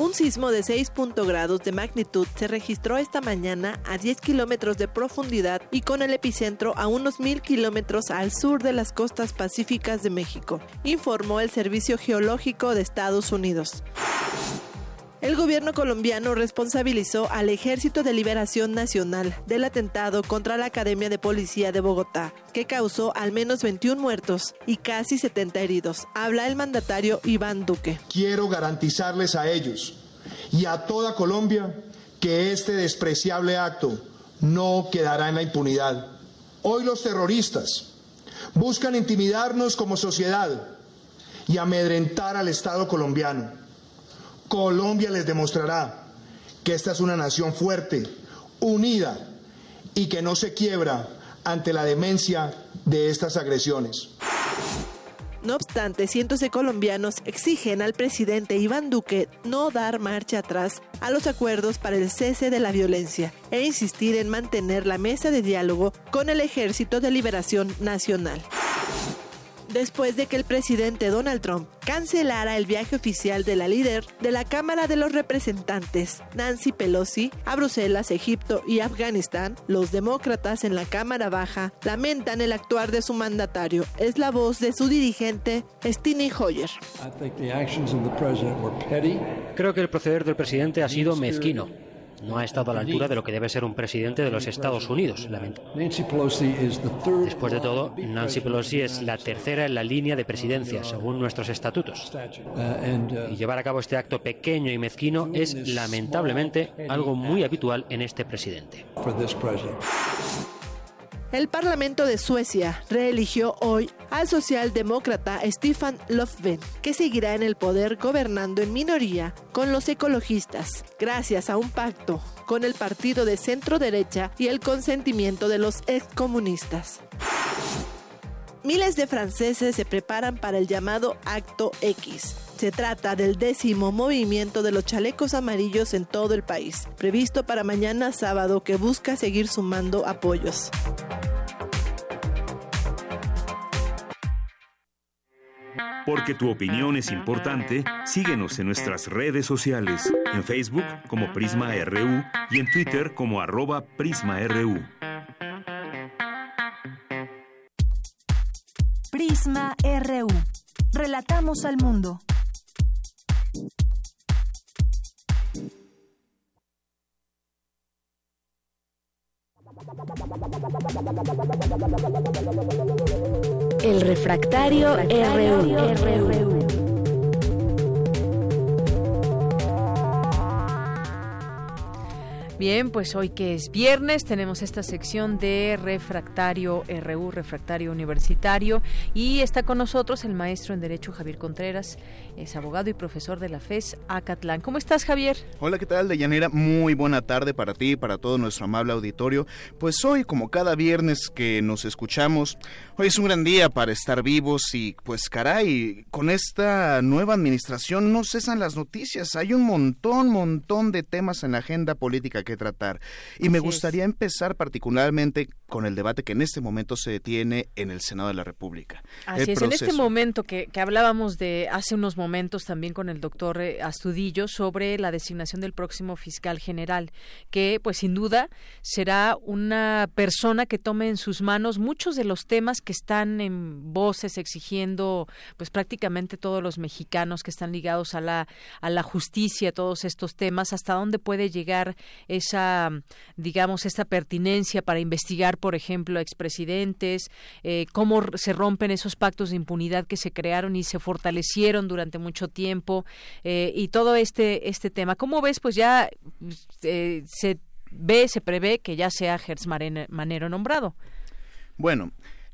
Un sismo de 6 grados de magnitud se registró esta mañana a 10 kilómetros de profundidad y con el epicentro a unos mil kilómetros al sur de las costas pacíficas de México, informó el Servicio Geológico de Estados Unidos. El gobierno colombiano responsabilizó al Ejército de Liberación Nacional del atentado contra la Academia de Policía de Bogotá, que causó al menos 21 muertos y casi 70 heridos. Habla el mandatario Iván Duque. Quiero garantizarles a ellos y a toda Colombia que este despreciable acto no quedará en la impunidad. Hoy los terroristas buscan intimidarnos como sociedad y amedrentar al Estado colombiano Colombia les demostrará que esta es una nación fuerte, unida y que no se quiebra ante la demencia de estas agresiones. No obstante, cientos de colombianos exigen al presidente Iván Duque no dar marcha atrás a los acuerdos para el cese de la violencia e insistir en mantener la mesa de diálogo con el Ejército de Liberación Nacional después de que el presidente Donald Trump cancelara el viaje oficial de la líder de la Cámara de los Representantes, Nancy Pelosi, a Bruselas, Egipto y Afganistán, los demócratas en la Cámara Baja lamentan el actuar de su mandatario. Es la voz de su dirigente, Steny Hoyer. Creo que el proceder del presidente ha sido mezquino no ha estado a la altura de lo que debe ser un presidente de los Estados Unidos. Después de todo, Nancy Pelosi es la tercera en la línea de presidencia, según nuestros estatutos. Y llevar a cabo este acto pequeño y mezquino es, lamentablemente, algo muy habitual en este presidente. El Parlamento de Suecia reeligió hoy al socialdemócrata Stefan Löfven, que seguirá en el poder gobernando en minoría con los ecologistas, gracias a un pacto con el partido de centro derecha y el consentimiento de los excomunistas. Miles de franceses se preparan para el llamado Acto X. Se trata del décimo movimiento de los chalecos amarillos en todo el país, previsto para mañana sábado que busca seguir sumando apoyos. Porque tu opinión es importante, síguenos en nuestras redes sociales, en Facebook como Prisma RU y en Twitter como arroba PrismaRU. Prisma RU. Relatamos al mundo. El refractario, RU. RU. Bien, pues hoy que es viernes tenemos esta sección de refractario RU, refractario universitario, y está con nosotros el maestro en Derecho Javier Contreras, es abogado y profesor de la FES Acatlán. ¿Cómo estás, Javier? Hola, ¿qué tal, Deyanira? Muy buena tarde para ti y para todo nuestro amable auditorio. Pues hoy, como cada viernes que nos escuchamos, hoy es un gran día para estar vivos y pues caray, con esta nueva administración no cesan las noticias. Hay un montón, montón de temas en la agenda política que tratar. Y me gustaría empezar particularmente con el debate que en este momento se detiene en el Senado de la República. Así es, en este momento que, hablábamos de hace unos momentos también con el doctor eh, Astudillo sobre la designación del próximo fiscal general, que pues sin duda será una persona que tome en sus manos muchos de los temas que están en voces exigiendo pues prácticamente todos los mexicanos que están ligados a la, a la justicia, todos estos temas, hasta dónde puede llegar esa, digamos, esta pertinencia para investigar, por ejemplo, a expresidentes, eh, cómo se rompen esos pactos de impunidad que se crearon y se fortalecieron durante mucho tiempo eh, y todo este, este tema. ¿Cómo ves? Pues ya eh, se ve, se prevé que ya sea Gertz Manero nombrado. Bueno,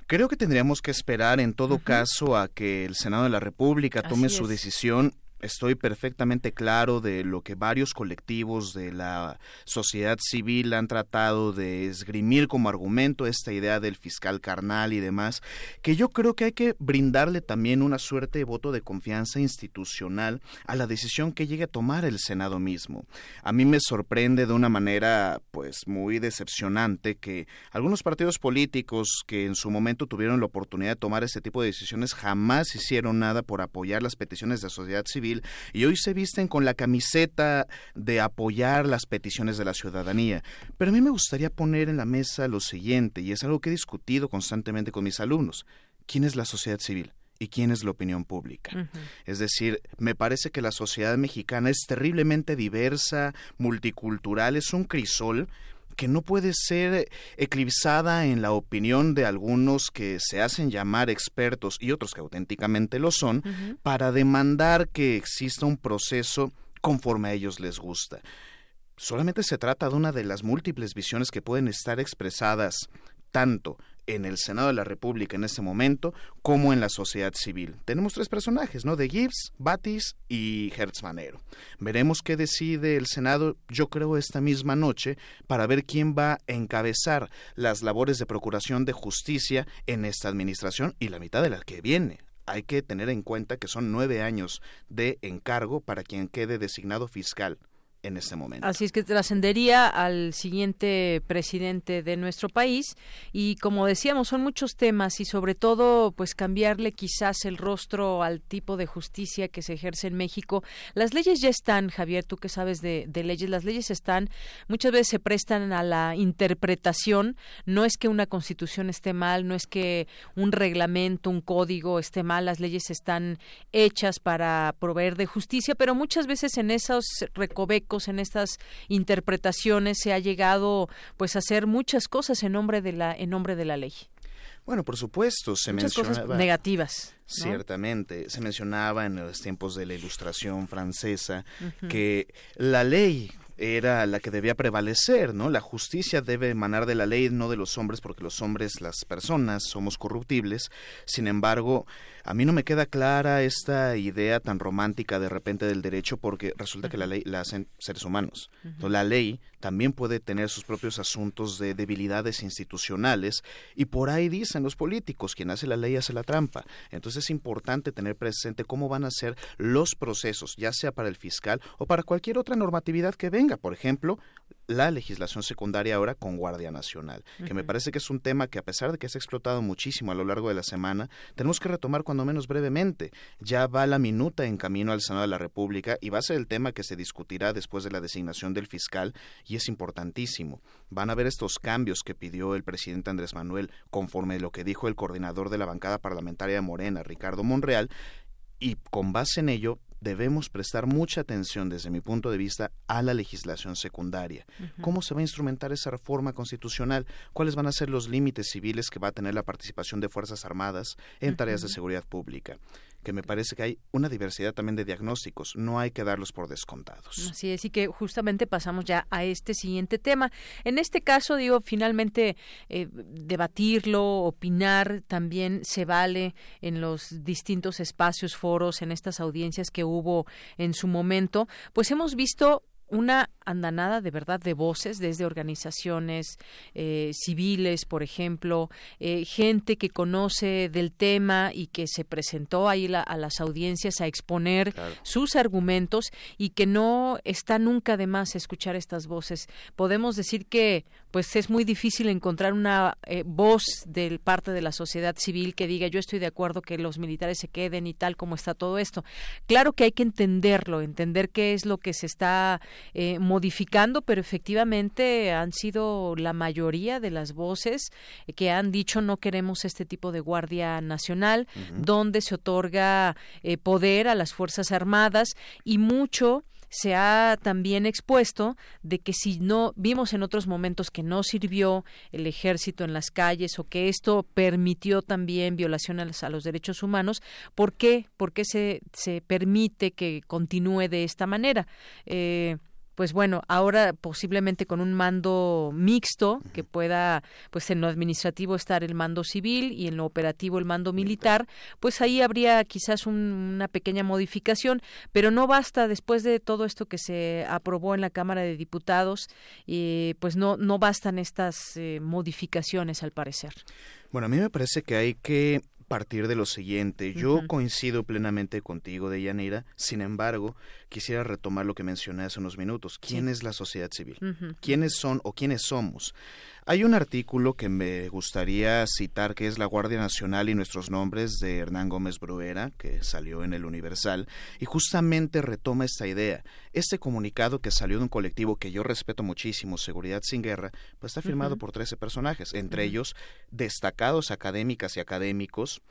Creo que tendríamos que esperar en todo caso a que el Senado de la República tome su decisión estoy perfectamente claro de lo que varios colectivos de la sociedad civil han tratado de esgrimir como argumento esta idea del fiscal carnal y demás, que yo creo que hay que brindarle también una suerte de voto de confianza institucional a la decisión que llegue a tomar el Senado mismo. A mí me sorprende de una manera pues muy decepcionante que algunos partidos políticos que en su momento tuvieron la oportunidad de tomar ese tipo de decisiones jamás hicieron nada por apoyar las peticiones de la sociedad civil y hoy se visten con la camiseta de apoyar las peticiones de la ciudadanía. Pero a mí me gustaría poner en la mesa lo siguiente, y es algo que he discutido constantemente con mis alumnos. ¿Quién es la sociedad civil? y quién es la opinión pública. Es decir, me parece que la sociedad mexicana es terriblemente diversa, multicultural, es un crisol que no puede ser eclipsada en la opinión de algunos que se hacen llamar expertos y otros que auténticamente lo son, para demandar que exista un proceso conforme a ellos les gusta. Solamente se trata de una de las múltiples visiones que pueden estar expresadas tanto en el Senado de la República en este momento como en la sociedad civil. Tenemos tres personajes, ¿no? De Gibbs, Batis y Hertz Manero. Veremos qué decide el Senado, yo creo, esta misma noche para ver quién va a encabezar las labores de procuración de justicia en esta administración y la mitad de la que viene hay que tener en cuenta que son nueve años de encargo para quien quede designado fiscal en este momento. Así es que trascendería al siguiente presidente de nuestro país y como decíamos son muchos temas y sobre todo pues cambiarle quizás el rostro al tipo de justicia que se ejerce en México. Las leyes ya están, Javier, tú que sabes de, leyes, las leyes están, muchas veces se prestan a la interpretación, no es que una constitución esté mal, no es que un reglamento, un código esté mal, las leyes están hechas para proveer de justicia, pero muchas veces en esos recovecos en estas interpretaciones se ha llegado pues a hacer muchas cosas en nombre de la en nombre de la ley. Bueno, por supuesto, se Muchas cosas negativas. Ciertamente, se mencionaba en los tiempos de la Ilustración francesa que la ley era la que debía prevalecer, ¿no? La justicia debe emanar de la ley, no de los hombres, porque los hombres, las personas, somos corruptibles. Sin embargo, a mí no me queda clara esta idea tan romántica de repente del derecho porque resulta que la ley la hacen seres humanos. la ley también puede tener sus propios asuntos de debilidades institucionales y por ahí dicen los políticos, quien hace la ley hace la trampa. Entonces es importante tener presente cómo van a ser los procesos, ya sea para el fiscal o para cualquier otra normatividad que venga. Por ejemplo, la legislación secundaria ahora con Guardia Nacional, que me parece que es un tema que a pesar de que se ha explotado muchísimo a lo largo de la semana, tenemos que retomar cuando menos brevemente. Ya va la minuta en camino al Senado de la República y va a ser el tema que se discutirá después de la designación del fiscal y es importantísimo. Van a ver estos cambios que pidió el presidente Andrés Manuel conforme lo que dijo el coordinador de la bancada parlamentaria de Morena, Ricardo Monreal, y con base en ello debemos prestar mucha atención desde mi punto de vista a la legislación secundaria. ¿Cómo se va a instrumentar esa reforma constitucional? ¿Cuáles van a ser los límites civiles que va a tener la participación de Fuerzas Armadas en tareas de seguridad pública? Que me parece que hay una diversidad también de diagnósticos, no hay que darlos por descontados. Así es, y que justamente pasamos ya a este siguiente tema. En este caso, digo, finalmente eh, debatirlo, opinar, también se vale en los distintos espacios, foros, en estas audiencias que hubo en su momento, pues hemos visto una andanada de verdad de voces desde organizaciones eh, civiles, por ejemplo, eh, gente que conoce del tema y que se presentó ahí a las audiencias a exponer sus argumentos y que no está nunca de más escuchar estas voces. Podemos decir que pues es muy difícil encontrar una eh, voz de parte de la sociedad civil que diga yo estoy de acuerdo que los militares se queden y tal como está todo esto. Claro que hay que entenderlo, entender qué es lo que se está eh, modificando, pero efectivamente han sido la mayoría de las voces que han dicho no queremos este tipo de Guardia Nacional, donde se otorga eh, poder a las Fuerzas Armadas y mucho se ha también expuesto de que si no vimos en otros momentos que no sirvió el ejército en las calles o que esto permitió también violaciones a los derechos humanos, ¿por qué? ¿Por qué se, se permite que continúe de esta manera? Eh, pues bueno, ahora posiblemente con un mando mixto que pueda, pues en lo administrativo estar el mando civil y en lo operativo el mando militar, pues ahí habría quizás una pequeña modificación, pero no basta después de todo esto que se aprobó en la Cámara de Diputados, y pues no no bastan estas eh, modificaciones al parecer. Bueno, a mí me parece que hay que partir de lo siguiente. Yo coincido plenamente contigo, Deyanira. Sin embargo, quisiera retomar lo que mencioné hace unos minutos. ¿Quién es la sociedad civil? ¿Quiénes son o quiénes somos? Hay un artículo que me gustaría citar que es La Guardia Nacional y nuestros nombres de Hernán Gómez Bruera, que salió en el Universal, y justamente retoma esta idea. Este comunicado que salió de un colectivo que yo respeto muchísimo, Seguridad sin Guerra, pues está firmado por 13 personajes, entre ellos destacados académicas y académicos,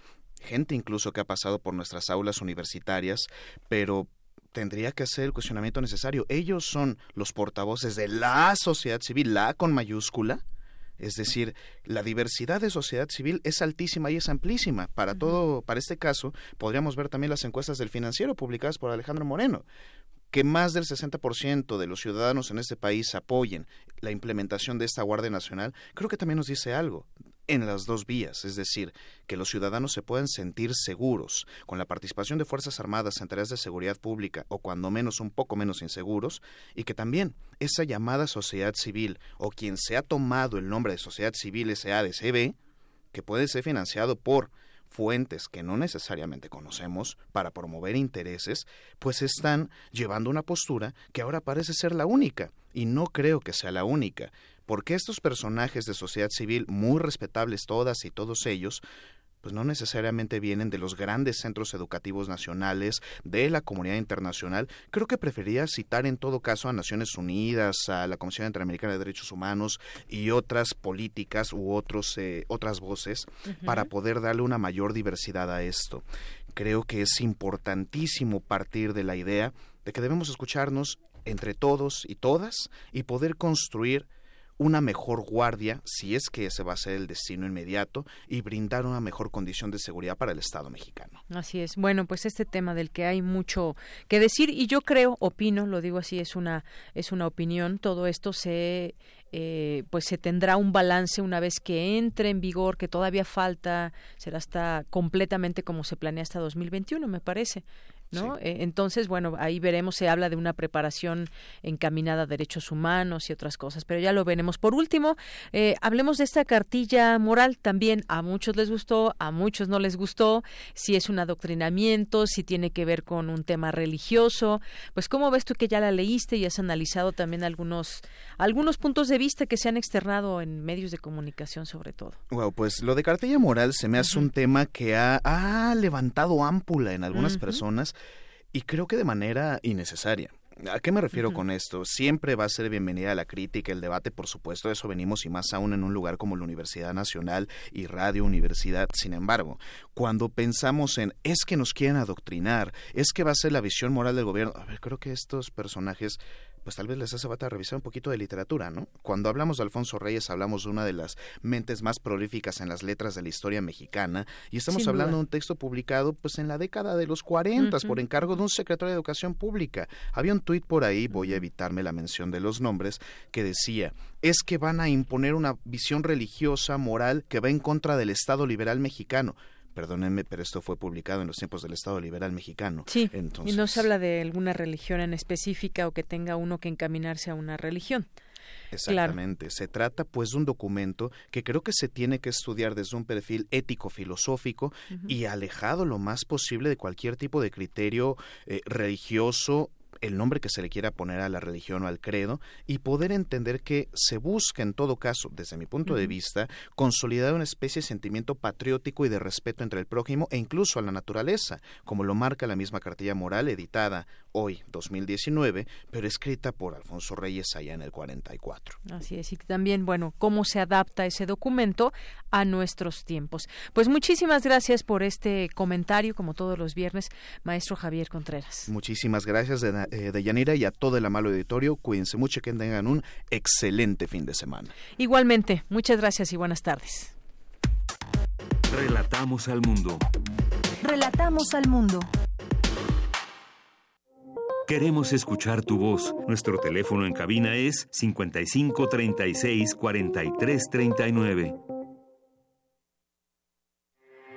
gente incluso que ha pasado por nuestras aulas universitarias, pero tendría que hacer el cuestionamiento necesario. Ellos son los portavoces de la sociedad civil, la con mayúscula, es decir, la diversidad de sociedad civil es altísima y es amplísima. Para todo, para este caso, podríamos ver también las encuestas del financiero publicadas por Alejandro Moreno que más del 60% de los ciudadanos en este país apoyen la implementación de esta Guardia Nacional, creo que también nos dice algo en las dos vías, es decir, que los ciudadanos se puedan sentir seguros con la participación de Fuerzas Armadas en tareas de seguridad pública o cuando menos un poco menos inseguros, y que también esa llamada sociedad civil o quien se ha tomado el nombre de sociedad civil SADCB, que puede ser financiado por fuentes que no necesariamente conocemos para promover intereses, pues están llevando una postura que ahora parece ser la única, y no creo que sea la única, porque estos personajes de sociedad civil, muy respetables todas y todos ellos, pues no necesariamente vienen de los grandes centros educativos nacionales, de la comunidad internacional. Creo que preferiría citar en todo caso a Naciones Unidas, a la Comisión Interamericana de Derechos Humanos y otras políticas u otros, eh, otras voces para poder darle una mayor diversidad a esto. Creo que es importantísimo partir de la idea de que debemos escucharnos entre todos y todas y poder construir una mejor guardia, si es que ese va a ser el destino inmediato, y brindar una mejor condición de seguridad para el Estado mexicano. Así es. Bueno, pues este tema del que hay mucho que decir y yo creo, opino, lo digo así, es una es una opinión. Todo esto se eh, pues se tendrá un balance una vez que entre en vigor, que todavía falta, será hasta completamente como se planea hasta 2021, me parece. ¿No? Eh, entonces, bueno, ahí veremos, se habla de una preparación encaminada a derechos humanos y otras cosas, pero ya lo veremos. Por último, eh, hablemos de esta cartilla moral también. A muchos les gustó, a muchos no les gustó, si es un adoctrinamiento, si tiene que ver con un tema religioso. Pues, ¿cómo ves tú que ya la leíste y has analizado también algunos, algunos puntos de vista que se han externado en medios de comunicación sobre todo? Wow, pues lo de cartilla moral se me hace un tema que ha, levantado ámpula en algunas personas y creo que de manera innecesaria. ¿A qué me refiero con esto? Siempre va a ser bienvenida la crítica, el debate, por supuesto, eso venimos y más aún en un lugar como la Universidad Nacional y Radio Universidad. Sin embargo, cuando pensamos en es que nos quieren adoctrinar, es que va a ser la visión moral del gobierno, a ver, creo que estos personajes pues tal vez les hace falta revisar un poquito de literatura, ¿no? Cuando hablamos de Alfonso Reyes, hablamos de una de las mentes más prolíficas en las letras de la historia mexicana, y estamos hablando de un texto publicado pues en la década de los 40 por encargo de un secretario de Educación Pública. Había un tuit por ahí, voy a evitarme la mención de los nombres, que decía, es que van a imponer una visión religiosa, moral, que va en contra del Estado liberal mexicano perdónenme, pero esto fue publicado en los tiempos del Estado Liberal Mexicano. Sí, y no se habla de alguna religión en específica o que tenga uno que encaminarse a una religión. Exactamente. Se trata pues de un documento que creo que se tiene que estudiar desde un perfil ético-filosófico y alejado lo más posible de cualquier tipo de criterio eh, religioso el nombre que se le quiera poner a la religión o al credo y poder entender que se busca en todo caso, desde mi punto de vista, consolidar una especie de sentimiento patriótico y de respeto entre el prójimo e incluso a la naturaleza, como lo marca la misma cartilla moral editada hoy, 2019, pero escrita por Alfonso Reyes allá en el 44. Así es, y también, bueno, cómo se adapta ese documento a nuestros tiempos. Pues muchísimas gracias por este comentario, como todos los viernes, maestro Javier Contreras. Muchísimas gracias, de, eh, de Yanira, y a todo el amable auditorio. Cuídense mucho, que tengan un excelente fin de semana. Igualmente, muchas gracias y buenas tardes. Relatamos al mundo. Relatamos al mundo. Queremos escuchar tu voz. Nuestro teléfono en cabina es 55 36 43 39.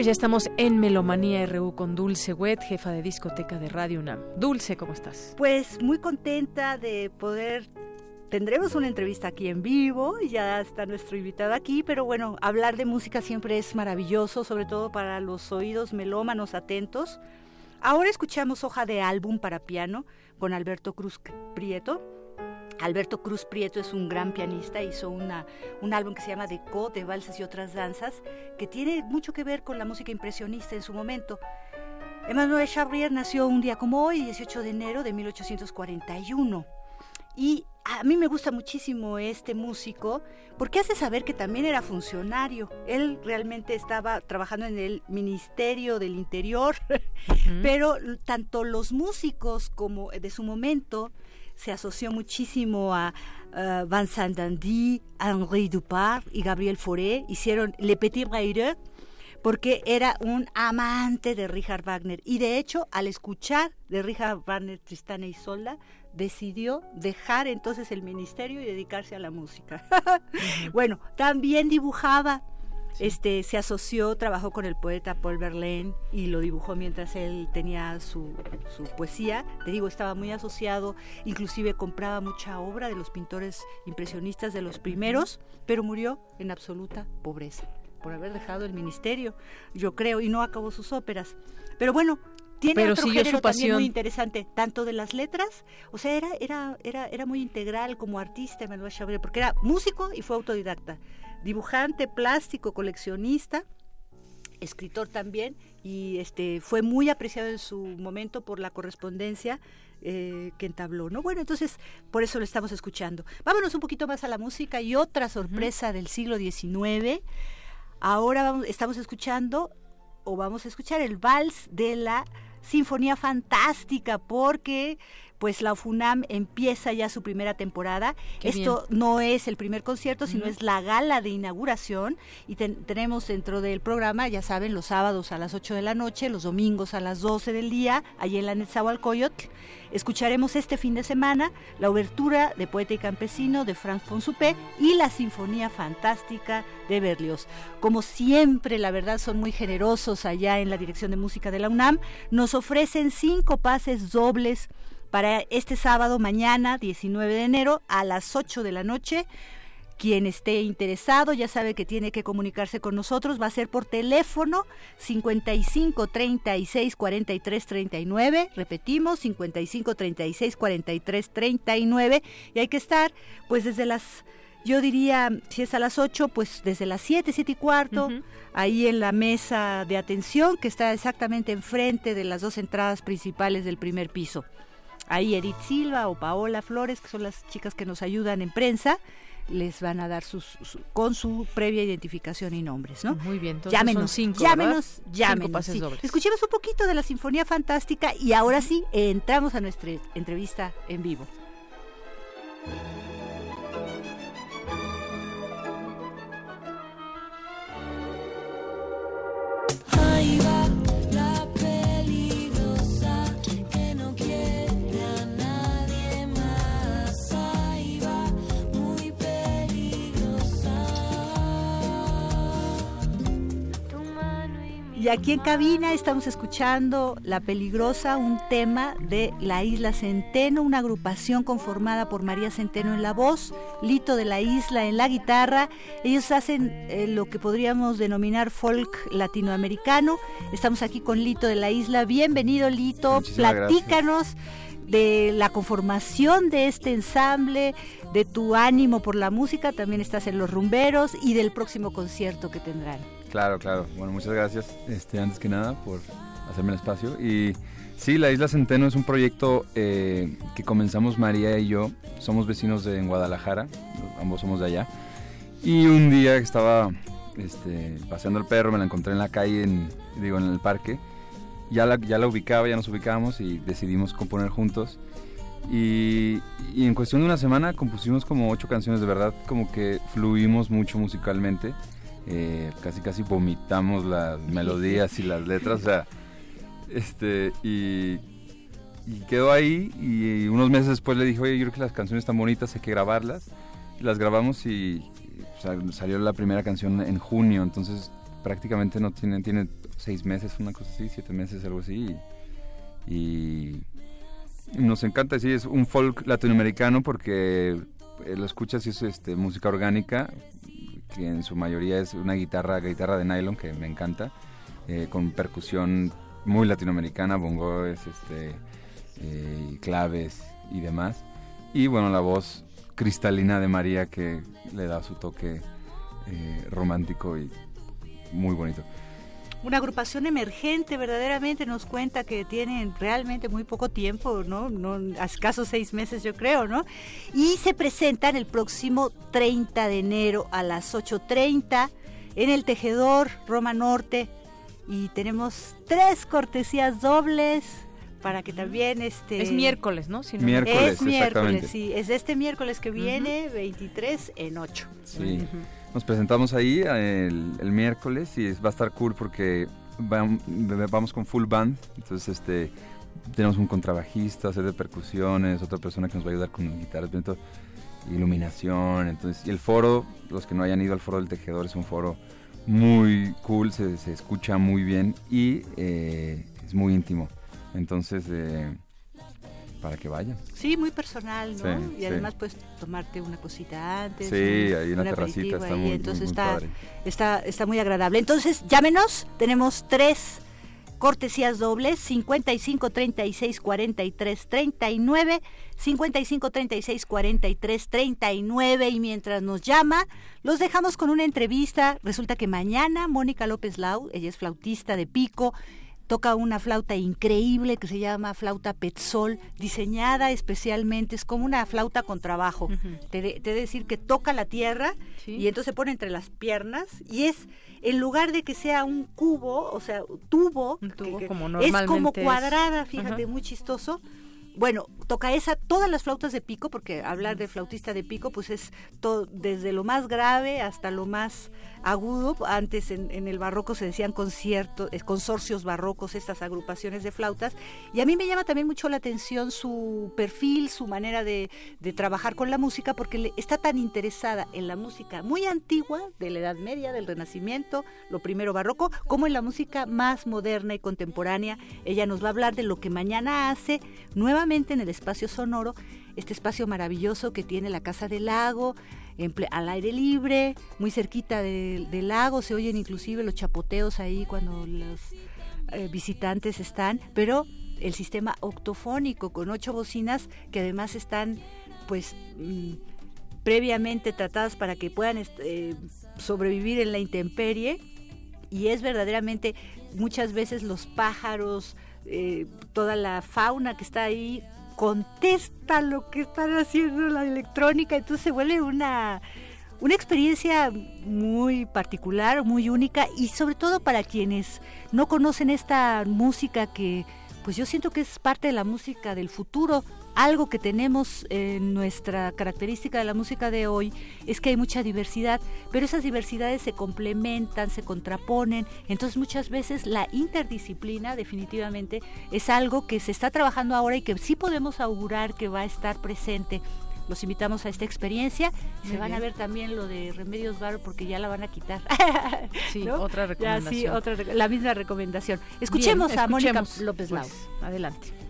Pues ya estamos en Melomanía RU con Dulce Wet, jefa de discoteca de Radio UNAM. Dulce, ¿cómo estás? Pues muy contenta de poder tendremos una entrevista aquí en vivo, ya está nuestro invitado aquí, pero bueno, hablar de música siempre es maravilloso, sobre todo para los oídos melómanos atentos. Ahora escuchamos hoja de álbum para piano con Alberto Cruz Prieto Alberto Cruz Prieto es un gran pianista, hizo una, un álbum que se llama Deco, de valses y otras danzas, que tiene mucho que ver con la música impresionista en su momento. Emmanuel Chabrier nació un día como hoy, 18 de enero de 1841. Y a mí me gusta muchísimo este músico porque hace saber que también era funcionario. Él realmente estaba trabajando en el Ministerio del Interior, pero tanto los músicos como de su momento se asoció muchísimo a Vincent Dandy, Henri Dupart y Gabriel Fauré. Hicieron Le Petit Brailleur porque era un amante de Richard Wagner. Y de hecho, al escuchar de Richard Wagner Tristana y Solda, decidió dejar entonces el ministerio y dedicarse a la música. bueno, también dibujaba este, se asoció, trabajó con el poeta Paul Verlaine y lo dibujó mientras él tenía su, su, poesía. Te digo, estaba muy asociado, inclusive compraba mucha obra de los pintores impresionistas de los primeros, pero murió en absoluta pobreza por haber dejado el ministerio, yo creo, y no acabó sus óperas. Pero bueno, tiene otro género también muy interesante, tanto de las letras, o sea, era, era, era, era muy integral como artista Manuel Chabrera, porque era músico y fue autodidacta dibujante, plástico, coleccionista, escritor también, y este fue muy apreciado en su momento por la correspondencia eh, que entabló, ¿no? Bueno, entonces por eso lo estamos escuchando. Vámonos un poquito más a la música y otra sorpresa del siglo XIX. Ahora vamos, estamos escuchando o vamos a escuchar el vals de la Sinfonía Fantástica porque pues la FUNAM empieza ya su primera temporada. Esto no es el primer concierto, sino es la gala de inauguración y tenemos dentro del programa, ya saben, los sábados a las 8 de la noche, los domingos a las 12 del día, allí en la Netzahualcoyotl, Escucharemos este fin de semana la obertura de Poeta y Campesino de Franz von Suppé y la Sinfonía Fantástica de Berlioz. Como siempre, la verdad son muy generosos allá en la Dirección de Música de la UNAM. Nos ofrecen cinco pases dobles para este sábado mañana, 19 de enero, a las 8 de la noche. Quien esté interesado ya sabe que tiene que comunicarse con nosotros, va a ser por teléfono 55 36 43 39, repetimos 55 36 43 39 y hay que estar pues desde las yo diría, si es a las 8, pues desde las 7, 7 y cuarto, ahí en la mesa de atención que está exactamente enfrente de las dos entradas principales del primer piso. Ahí Edith Silva o Paola Flores, que son las chicas que nos ayudan en prensa, les van a dar sus, con su previa identificación y nombres, ¿no? Muy bien, entonces llámenos, son cinco, llámenos, ¿verdad? llámenos. Cinco pases sí. dobles. Escuchemos un poquito de la Sinfonía Fantástica y ahora sí entramos a nuestra entrevista en vivo. Y aquí en cabina estamos escuchando La Peligrosa, un tema de la Isla Centeno, una agrupación conformada por María Centeno en la voz, Lito de la Isla en la guitarra. Ellos hacen eh, lo que podríamos denominar folk latinoamericano. Estamos aquí con Lito de la Isla. Bienvenido Lito, Muchísimas platícanos de la conformación de este ensamble, de tu ánimo por la música, también estás en Los Rumberos y del próximo concierto que tendrán. Claro, claro. Bueno, muchas gracias, este, antes que nada, por hacerme el espacio. Y sí, la Isla Centeno es un proyecto eh, que comenzamos María y yo. Somos vecinos de en Guadalajara, ambos somos de allá. Y un día estaba este, paseando el perro, me la encontré en la calle, en, digo, en el parque. Ya la, ya la ubicaba, ya nos ubicábamos y decidimos componer juntos. Y, y en cuestión de una semana compusimos como ocho canciones, de verdad, como que fluimos mucho musicalmente. Eh, casi casi vomitamos las melodías y las letras, o sea, este, y, y quedó ahí y unos meses después le dije, oye, yo creo que las canciones están bonitas, hay que grabarlas. Y las grabamos y, salió la primera canción en junio, entonces prácticamente no tiene, tiene seis meses, una cosa así, siete meses, algo así. Y, y nos encanta, sí, es un folk latinoamericano porque eh, lo escuchas y es este, música orgánica, que en su mayoría es una guitarra, guitarra de nylon que me encanta, eh, con percusión muy latinoamericana, bongos, este, eh, claves y demás. Y bueno, la voz cristalina de María que le da su toque eh, romántico y muy bonito. Una agrupación emergente verdaderamente nos cuenta que tienen realmente muy poco tiempo, ¿no? no a escasos seis meses yo creo, ¿no? Y se presentan el próximo 30 de enero a las 8.30 en el Tejedor Roma Norte y tenemos tres cortesías dobles para que también este es miércoles, ¿no? Si no miércoles, es miércoles, sí, es este miércoles que viene, uh -huh. 23 en 8. Sí. Uh -huh. Nos presentamos ahí el, miércoles y va a estar cool porque vamos con full band, entonces este tenemos un contrabajista, set de percusiones, otra persona que nos va a ayudar con guitarras, viento, iluminación, entonces y el foro, los que no hayan ido al foro del tejedor es un foro muy cool, se, se escucha muy bien y eh, es muy íntimo, entonces eh, para que vayan. Sí, muy personal, ¿no? Sí, y además puedes tomarte una cosita antes. Sí, hay una terracita, está ahí, muy, entonces muy, muy está, padre. está, está muy agradable. Entonces, llámenos, tenemos tres cortesías dobles, 55 36 43 39, 55 36 43 39 y mientras nos llama, los dejamos con una entrevista. Resulta que mañana Mónica López Lau, ella es flautista de pico, toca una flauta increíble que se llama flauta Petzol, diseñada especialmente, es como una flauta con trabajo. Uh -huh. te, de, te de decir que toca la tierra ¿Sí? y entonces se pone entre las piernas y es, en lugar de que sea un cubo, o sea, tubo, un tubo que, como es como cuadrada, fíjate, uh -huh. muy chistoso. Bueno, toca esa, todas las flautas de pico, porque hablar de flautista de pico, pues es todo, desde lo más grave hasta lo más agudo. Antes en, el barroco se decían conciertos, eh, consorcios barrocos, estas agrupaciones de flautas. Y a mí me llama también mucho la atención su perfil, su manera de, trabajar con la música, porque está tan interesada en la música muy antigua, de la Edad Media, del Renacimiento, lo primero barroco, como en la música más moderna y contemporánea. Ella nos va a hablar de lo que mañana hace nuevamente en el espacio sonoro, este espacio maravilloso que tiene la Casa del Lago, al aire libre, muy cerquita del lago, se oyen inclusive los chapoteos ahí cuando los eh, visitantes están, pero el sistema octofónico con ocho bocinas que además están pues mm, previamente tratadas para que puedan eh, sobrevivir en la intemperie y es verdaderamente muchas veces los pájaros, eh, toda la fauna que está ahí contesta lo que están haciendo la electrónica, entonces se vuelve una, una experiencia muy particular, muy única y sobre todo para quienes no conocen esta música que pues yo siento que es parte de la música del futuro, algo que tenemos en nuestra característica de la música de hoy es que hay mucha diversidad, pero esas diversidades se complementan, se contraponen, entonces muchas veces la interdisciplina definitivamente es algo que se está trabajando ahora y que sí podemos augurar que va a estar presente los invitamos a esta experiencia se van a ver también lo de Remedios Bar porque ya la van a quitar. Sí, otra recomendación. sí, otra, la misma recomendación. Escuchemos, a Mónica López Lau. Pues, adelante.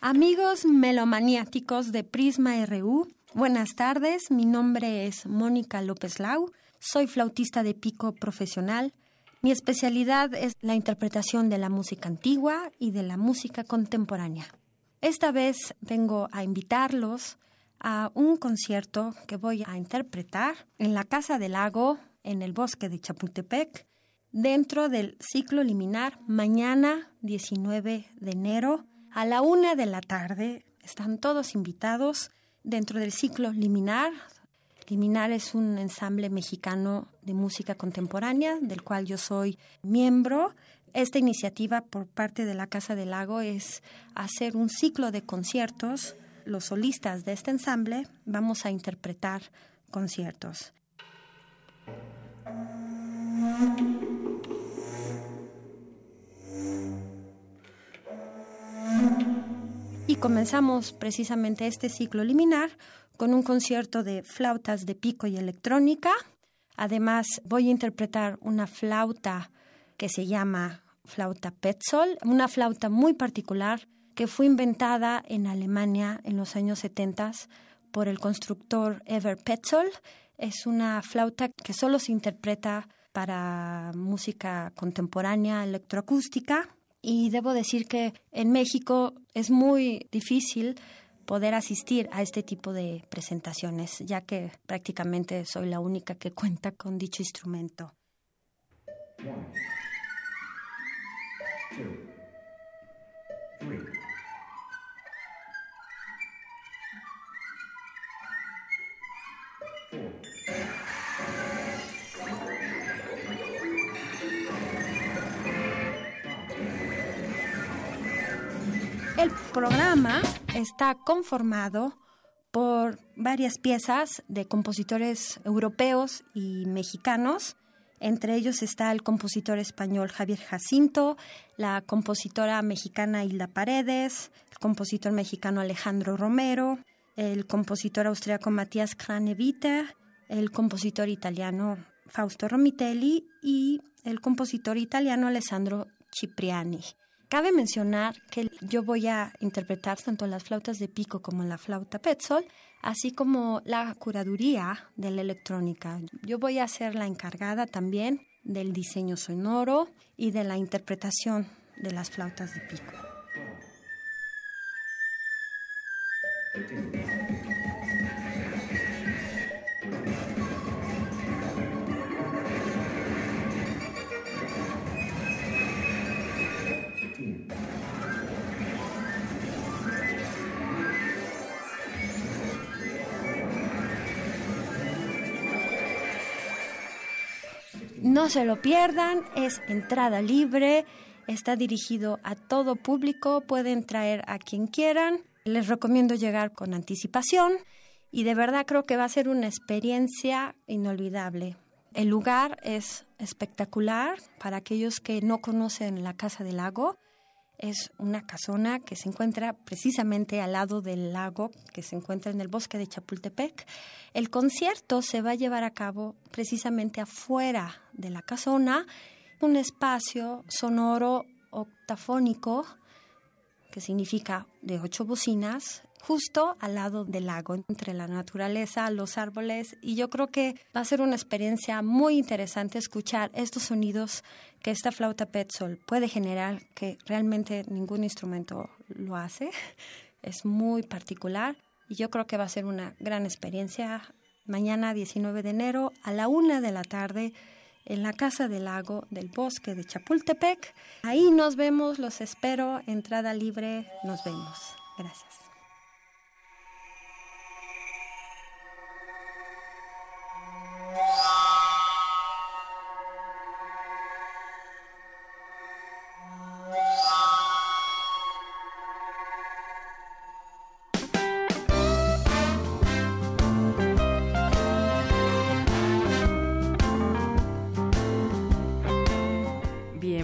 Amigos melomaniáticos de Prisma RU, buenas tardes. Mi nombre es Mónica López Lau. Soy flautista de pico profesional. Mi especialidad es la interpretación de la música antigua y de la música contemporánea. Esta vez vengo a invitarlos a un concierto que voy a interpretar en la Casa del Lago, en el bosque de Chapultepec, dentro del ciclo liminar mañana 19 de enero a la una de la tarde. Están todos invitados dentro del ciclo liminar. Liminar es un ensamble mexicano de música contemporánea del cual yo soy miembro. Esta iniciativa por parte de la Casa del Lago es hacer un ciclo de conciertos. Los solistas de este ensamble vamos a interpretar conciertos. Y comenzamos precisamente este ciclo liminar con un concierto de flautas de pico y electrónica. Además, voy a interpretar una flauta que se llama flauta Petzol, una flauta muy particular que fue inventada en Alemania en los años 70 por el constructor Ever Petzol. Es una flauta que solo se interpreta para música contemporánea electroacústica y debo decir que en México es muy difícil poder asistir a este tipo de presentaciones, ya que prácticamente soy la única que cuenta con dicho instrumento. El programa está conformado por varias piezas de compositores europeos y mexicanos. Entre ellos está el compositor español Javier Jacinto, la compositora mexicana Hilda Paredes, el compositor mexicano Alejandro Romero, el compositor austriaco Matías Kraneviter, el compositor italiano Fausto Romitelli y el compositor italiano Alessandro Cipriani. Cabe mencionar que yo voy a interpretar tanto las flautas de pico como la flauta Petzol, así como la curaduría de la electrónica. Yo voy a ser la encargada también del diseño sonoro y de la interpretación de las flautas de pico. No se lo pierdan, es entrada libre, está dirigido a todo público, pueden traer a quien quieran. Les recomiendo llegar con anticipación y de verdad creo que va a ser una experiencia inolvidable. El lugar es espectacular para aquellos que no conocen la Casa del Lago. Es una casona que se encuentra precisamente al lado del lago, que se encuentra en el bosque de Chapultepec. El concierto se va a llevar a cabo precisamente afuera de la casona, un espacio sonoro octafónico, que significa de ocho bocinas, justo al lado del lago, entre la naturaleza, los árboles, y yo creo que va a ser una experiencia muy interesante escuchar estos sonidos que esta flauta Petzol puede generar, que realmente ningún instrumento lo hace. Es muy particular y yo creo que va a ser una gran experiencia. Mañana 19 de enero a la una de la tarde en la Casa del Lago del Bosque de Chapultepec. Ahí nos vemos, los espero, entrada libre, nos vemos. Gracias.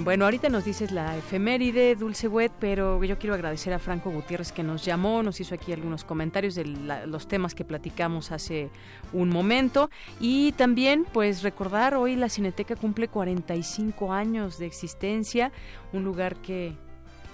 Bueno, ahorita nos dices la efeméride, Dulce Wet, pero yo quiero agradecer a Franco Gutiérrez que nos llamó, nos hizo aquí algunos comentarios de los temas que platicamos hace un momento. Y también pues recordar hoy la Cineteca cumple 45 años de existencia, un lugar que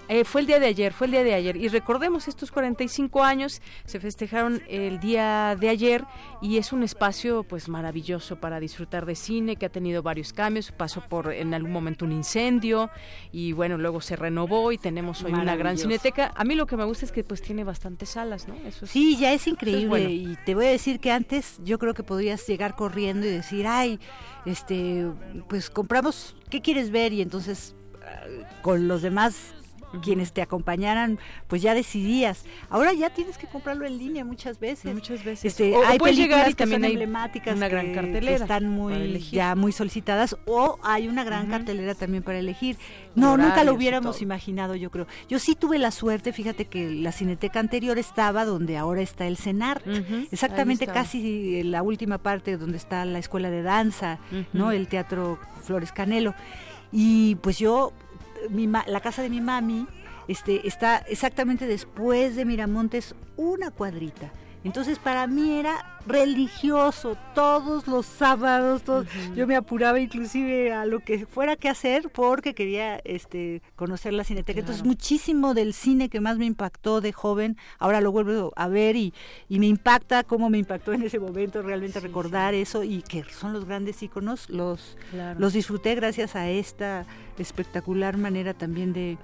eh, fue el día de ayer, fue el día de ayer. Y recordemos, estos 45 años se festejaron el día de ayer y es un espacio pues maravilloso para disfrutar de cine que ha tenido varios cambios. Pasó por en algún momento un incendio y bueno, luego se renovó y tenemos hoy una gran cineteca. A mí lo que me gusta es que pues tiene bastantes salas, ¿no? Eso es- Sí, ya es increíble. bueno. Y te voy a decir que antes yo creo que podrías llegar corriendo y decir, ay, este, pues compramos, ¿qué quieres ver? Y entonces ah, con los demás quienes te acompañaran, pues ya decidías. Ahora ya tienes que comprarlo en línea muchas veces. Muchas veces. Este, O- o hay puedes llegar y también hay emblemáticas una gran que- cartelera que están muy ya muy solicitadas o hay una gran cartelera también para elegir. No, nunca lo hubiéramos imaginado, yo creo. Yo sí tuve la suerte, fíjate que la Cineteca anterior estaba donde ahora está el CENAR. Exactamente casi la última parte donde está la escuela de danza, ¿no? El Teatro Flores Canelo. Y pues yo mi ma- la casa de mi mami este, está exactamente después de Miramontes, una cuadrita. Entonces para mí era religioso, todos los sábados, todos- yo me apuraba inclusive a lo que fuera que hacer porque quería este, conocer la cineteca. Entonces Claro. muchísimo del cine que más me impactó de joven, ahora lo vuelvo a ver y, y me impacta cómo me impactó en ese momento realmente recordar eso y que son los grandes íconos, los, Claro. los disfruté gracias a esta espectacular manera también de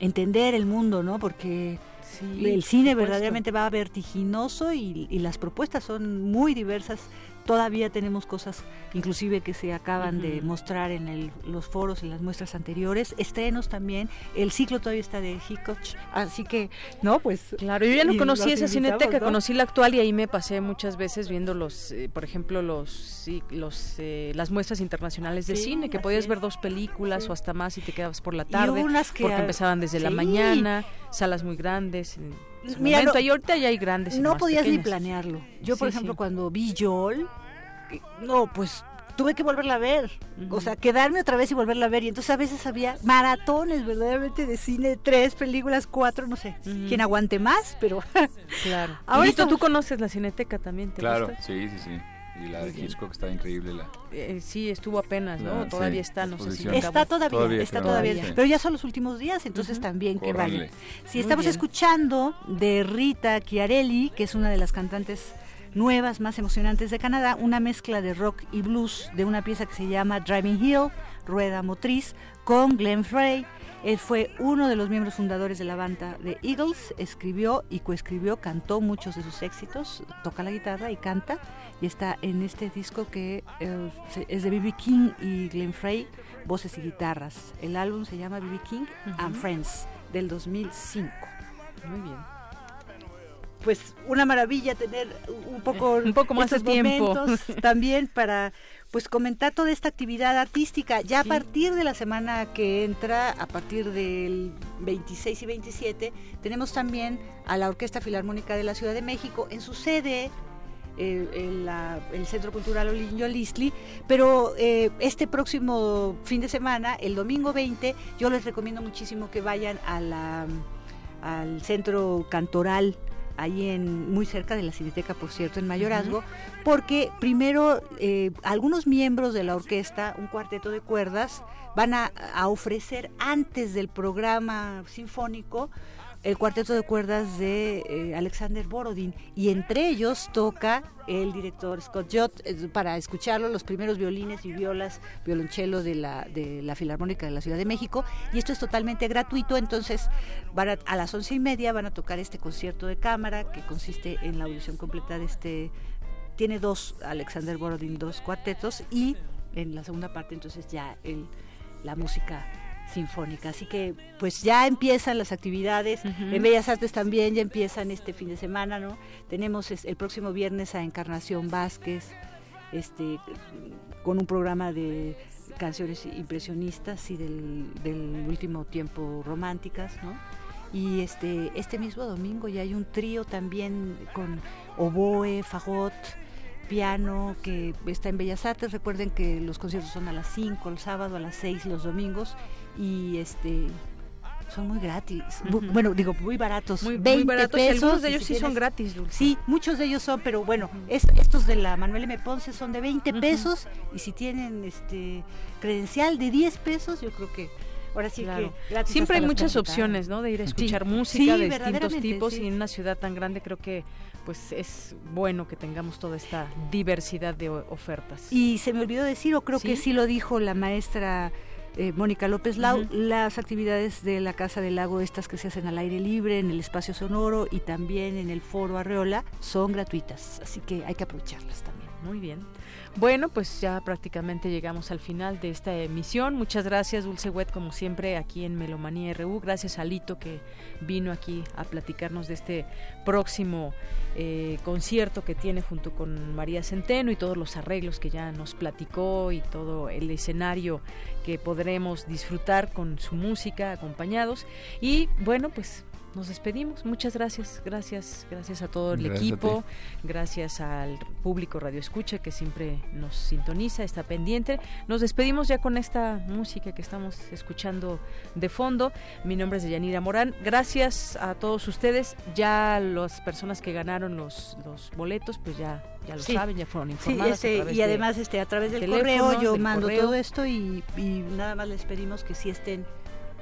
entender el mundo, ¿no? Porque Sí, el cine verdaderamente va vertiginoso y, y las propuestas son muy diversas. Todavía tenemos cosas, inclusive que se acaban de mostrar en el- los foros, en las muestras anteriores, estrenos también. El ciclo todavía está de Hitchcock, así que, no, pues. Claro, yo ya no y conocí esa cineteca, ¿no? conocí la actual y ahí me pasé muchas veces viendo los, eh, por ejemplo, los, los eh, las muestras internacionales de Sí, cine, que podías es. ver dos películas o hasta más y te quedabas por la Y tarde, unas que porque empezaban desde la mañana, salas muy grandes. En Mira, momento, no- y ahorita ya hay grandes. y No podías ni planearlo. Yo, por Sí, ejemplo, sí. cuando vi Yol, no, pues tuve que volverla a ver. O sea, quedarme otra vez y volverla a ver. Y entonces a veces había maratones verdaderamente de cine, tres películas, cuatro, no sé. Quien aguante más, pero Claro. Ahora estamos- tú conoces la cineteca también, ¿te Claro, gusta? sí, sí, sí. Y la de Hitchcock está increíble. La... Eh, sí, estuvo apenas, ¿no? La- todavía sí, está, no sé si. Está todavía, Todavía, está pero- todavía. Sí. Pero ya son los últimos días, entonces también que vale. Si estamos bien. escuchando de Rita Chiarelli, que es una de las cantantes nuevas, más emocionantes de Canadá, una mezcla de rock y blues de una pieza que se llama Driving Hill, Rueda Motriz, con Glenn Frey. Él fue uno de los miembros fundadores de la banda de Eagles, escribió y coescribió, cantó muchos de sus éxitos, toca la guitarra y canta, y está en este disco que eh, es de B.B. King y Glenn Frey, voces y guitarras. El álbum se llama B.B. King and. Friends, del 2005. Muy bien. Pues una maravilla tener un poco, Un poco más de tiempo. momentos también para pues comentar toda esta actividad artística. Ya a partir de la semana que entra, a partir del 26 y 27, tenemos también a la Orquesta Filarmónica de la Ciudad de México en su sede en la- el Centro Cultural Olinio Listli, pero eh, este próximo fin de semana, el domingo 20, yo les recomiendo muchísimo que vayan a la, al Centro Cantoral, ahí en muy cerca de la Cineteca, por cierto, en Mayorazgo, porque primero eh, algunos miembros de la orquesta, un cuarteto de cuerdas, van a, a ofrecer antes del programa sinfónico el cuarteto de cuerdas de eh, Alexander Borodin. Y entre ellos toca el director Scott Jott eh, para escucharlo los primeros violines y violas violonchelo de la de la Filarmónica de la Ciudad de México. Y esto es totalmente gratuito. Entonces van a, a las once y media van a tocar este concierto de cámara que consiste en la audición completa de este tiene dos Alexander Borodin dos cuartetos. Y en la segunda parte entonces ya el la música sinfónica. Así que pues ya empiezan las actividades. En Bellas Artes también ya empiezan este fin de semana, ¿no? Tenemos el próximo viernes a Encarnación Vázquez, este, con un programa de canciones impresionistas y del, del último tiempo románticas, ¿no? Y este, este mismo domingo ya hay un trío también con oboe, fagot, piano que está en Bellas Artes. Recuerden que los conciertos son a las 5 el sábado, a las 6 los domingos y este son muy gratis. Bueno, digo, muy baratos. Muy- muy 20 baratos, pesos. algunos de ellos si sí son gratis, Dulce. Sí, muchos de ellos son, pero bueno, es, estos de la Manuel M. Ponce son de 20 pesos y si tienen este credencial de 10 pesos, yo creo que ahora sí Claro. que Siempre hay muchas opciones, ¿no? De ir a escuchar Sí, música de distintos tipos sí. y en una ciudad tan grande creo que pues es bueno que tengamos toda esta diversidad de ofertas. Y se me olvidó decir, o creo que sí lo dijo la maestra eh, Mónica López Lau, las actividades de la Casa del Lago, estas que se hacen al aire libre, en el espacio sonoro y también en el foro Arreola, son gratuitas, así que hay que aprovecharlas también. Muy bien. Bueno, pues ya prácticamente llegamos al final de esta emisión. Muchas gracias, Dulce Wet, como siempre, aquí en Melomanía RU. Gracias a Lito que vino aquí a platicarnos de este próximo eh, concierto que tiene junto con María Centeno y todos los arreglos que ya nos platicó y todo el escenario que podremos disfrutar con su música acompañados. Y bueno, pues nos despedimos. Muchas gracias, gracias, gracias a todo el Gracias a equipo, gracias al público Radio Escucha que siempre nos sintoniza, está pendiente. Nos despedimos ya con esta música que estamos escuchando de fondo. Mi nombre es Deyanira Morán. Gracias a todos ustedes. Ya las personas que ganaron los, los boletos, pues ya, ya lo Sí. saben, ya fueron Sí, informadas. a este, través y de- además este a través del teléfono, correo yo del mando correo. todo esto y, y nada más les pedimos que sí estén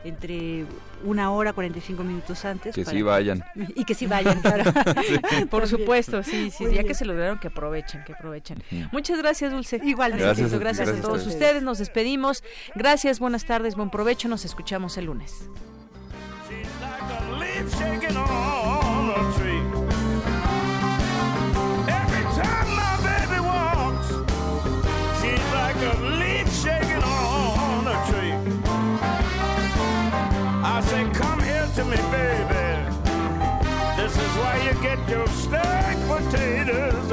entre una hora 45 minutos antes Que para sí vayan. y que sí vayan claro. Por supuesto, sí, sí, Muy ya bien. que se lograron, que aprovechen, que aprovechen. Muchas gracias, Dulce. Igualmente. Gracias a- gracias, gracias a a todos ustedes. ustedes. Nos despedimos. Gracias, buenas tardes, buen provecho. Nos escuchamos el lunes. To me, baby. This is why you get your steak, potatoes,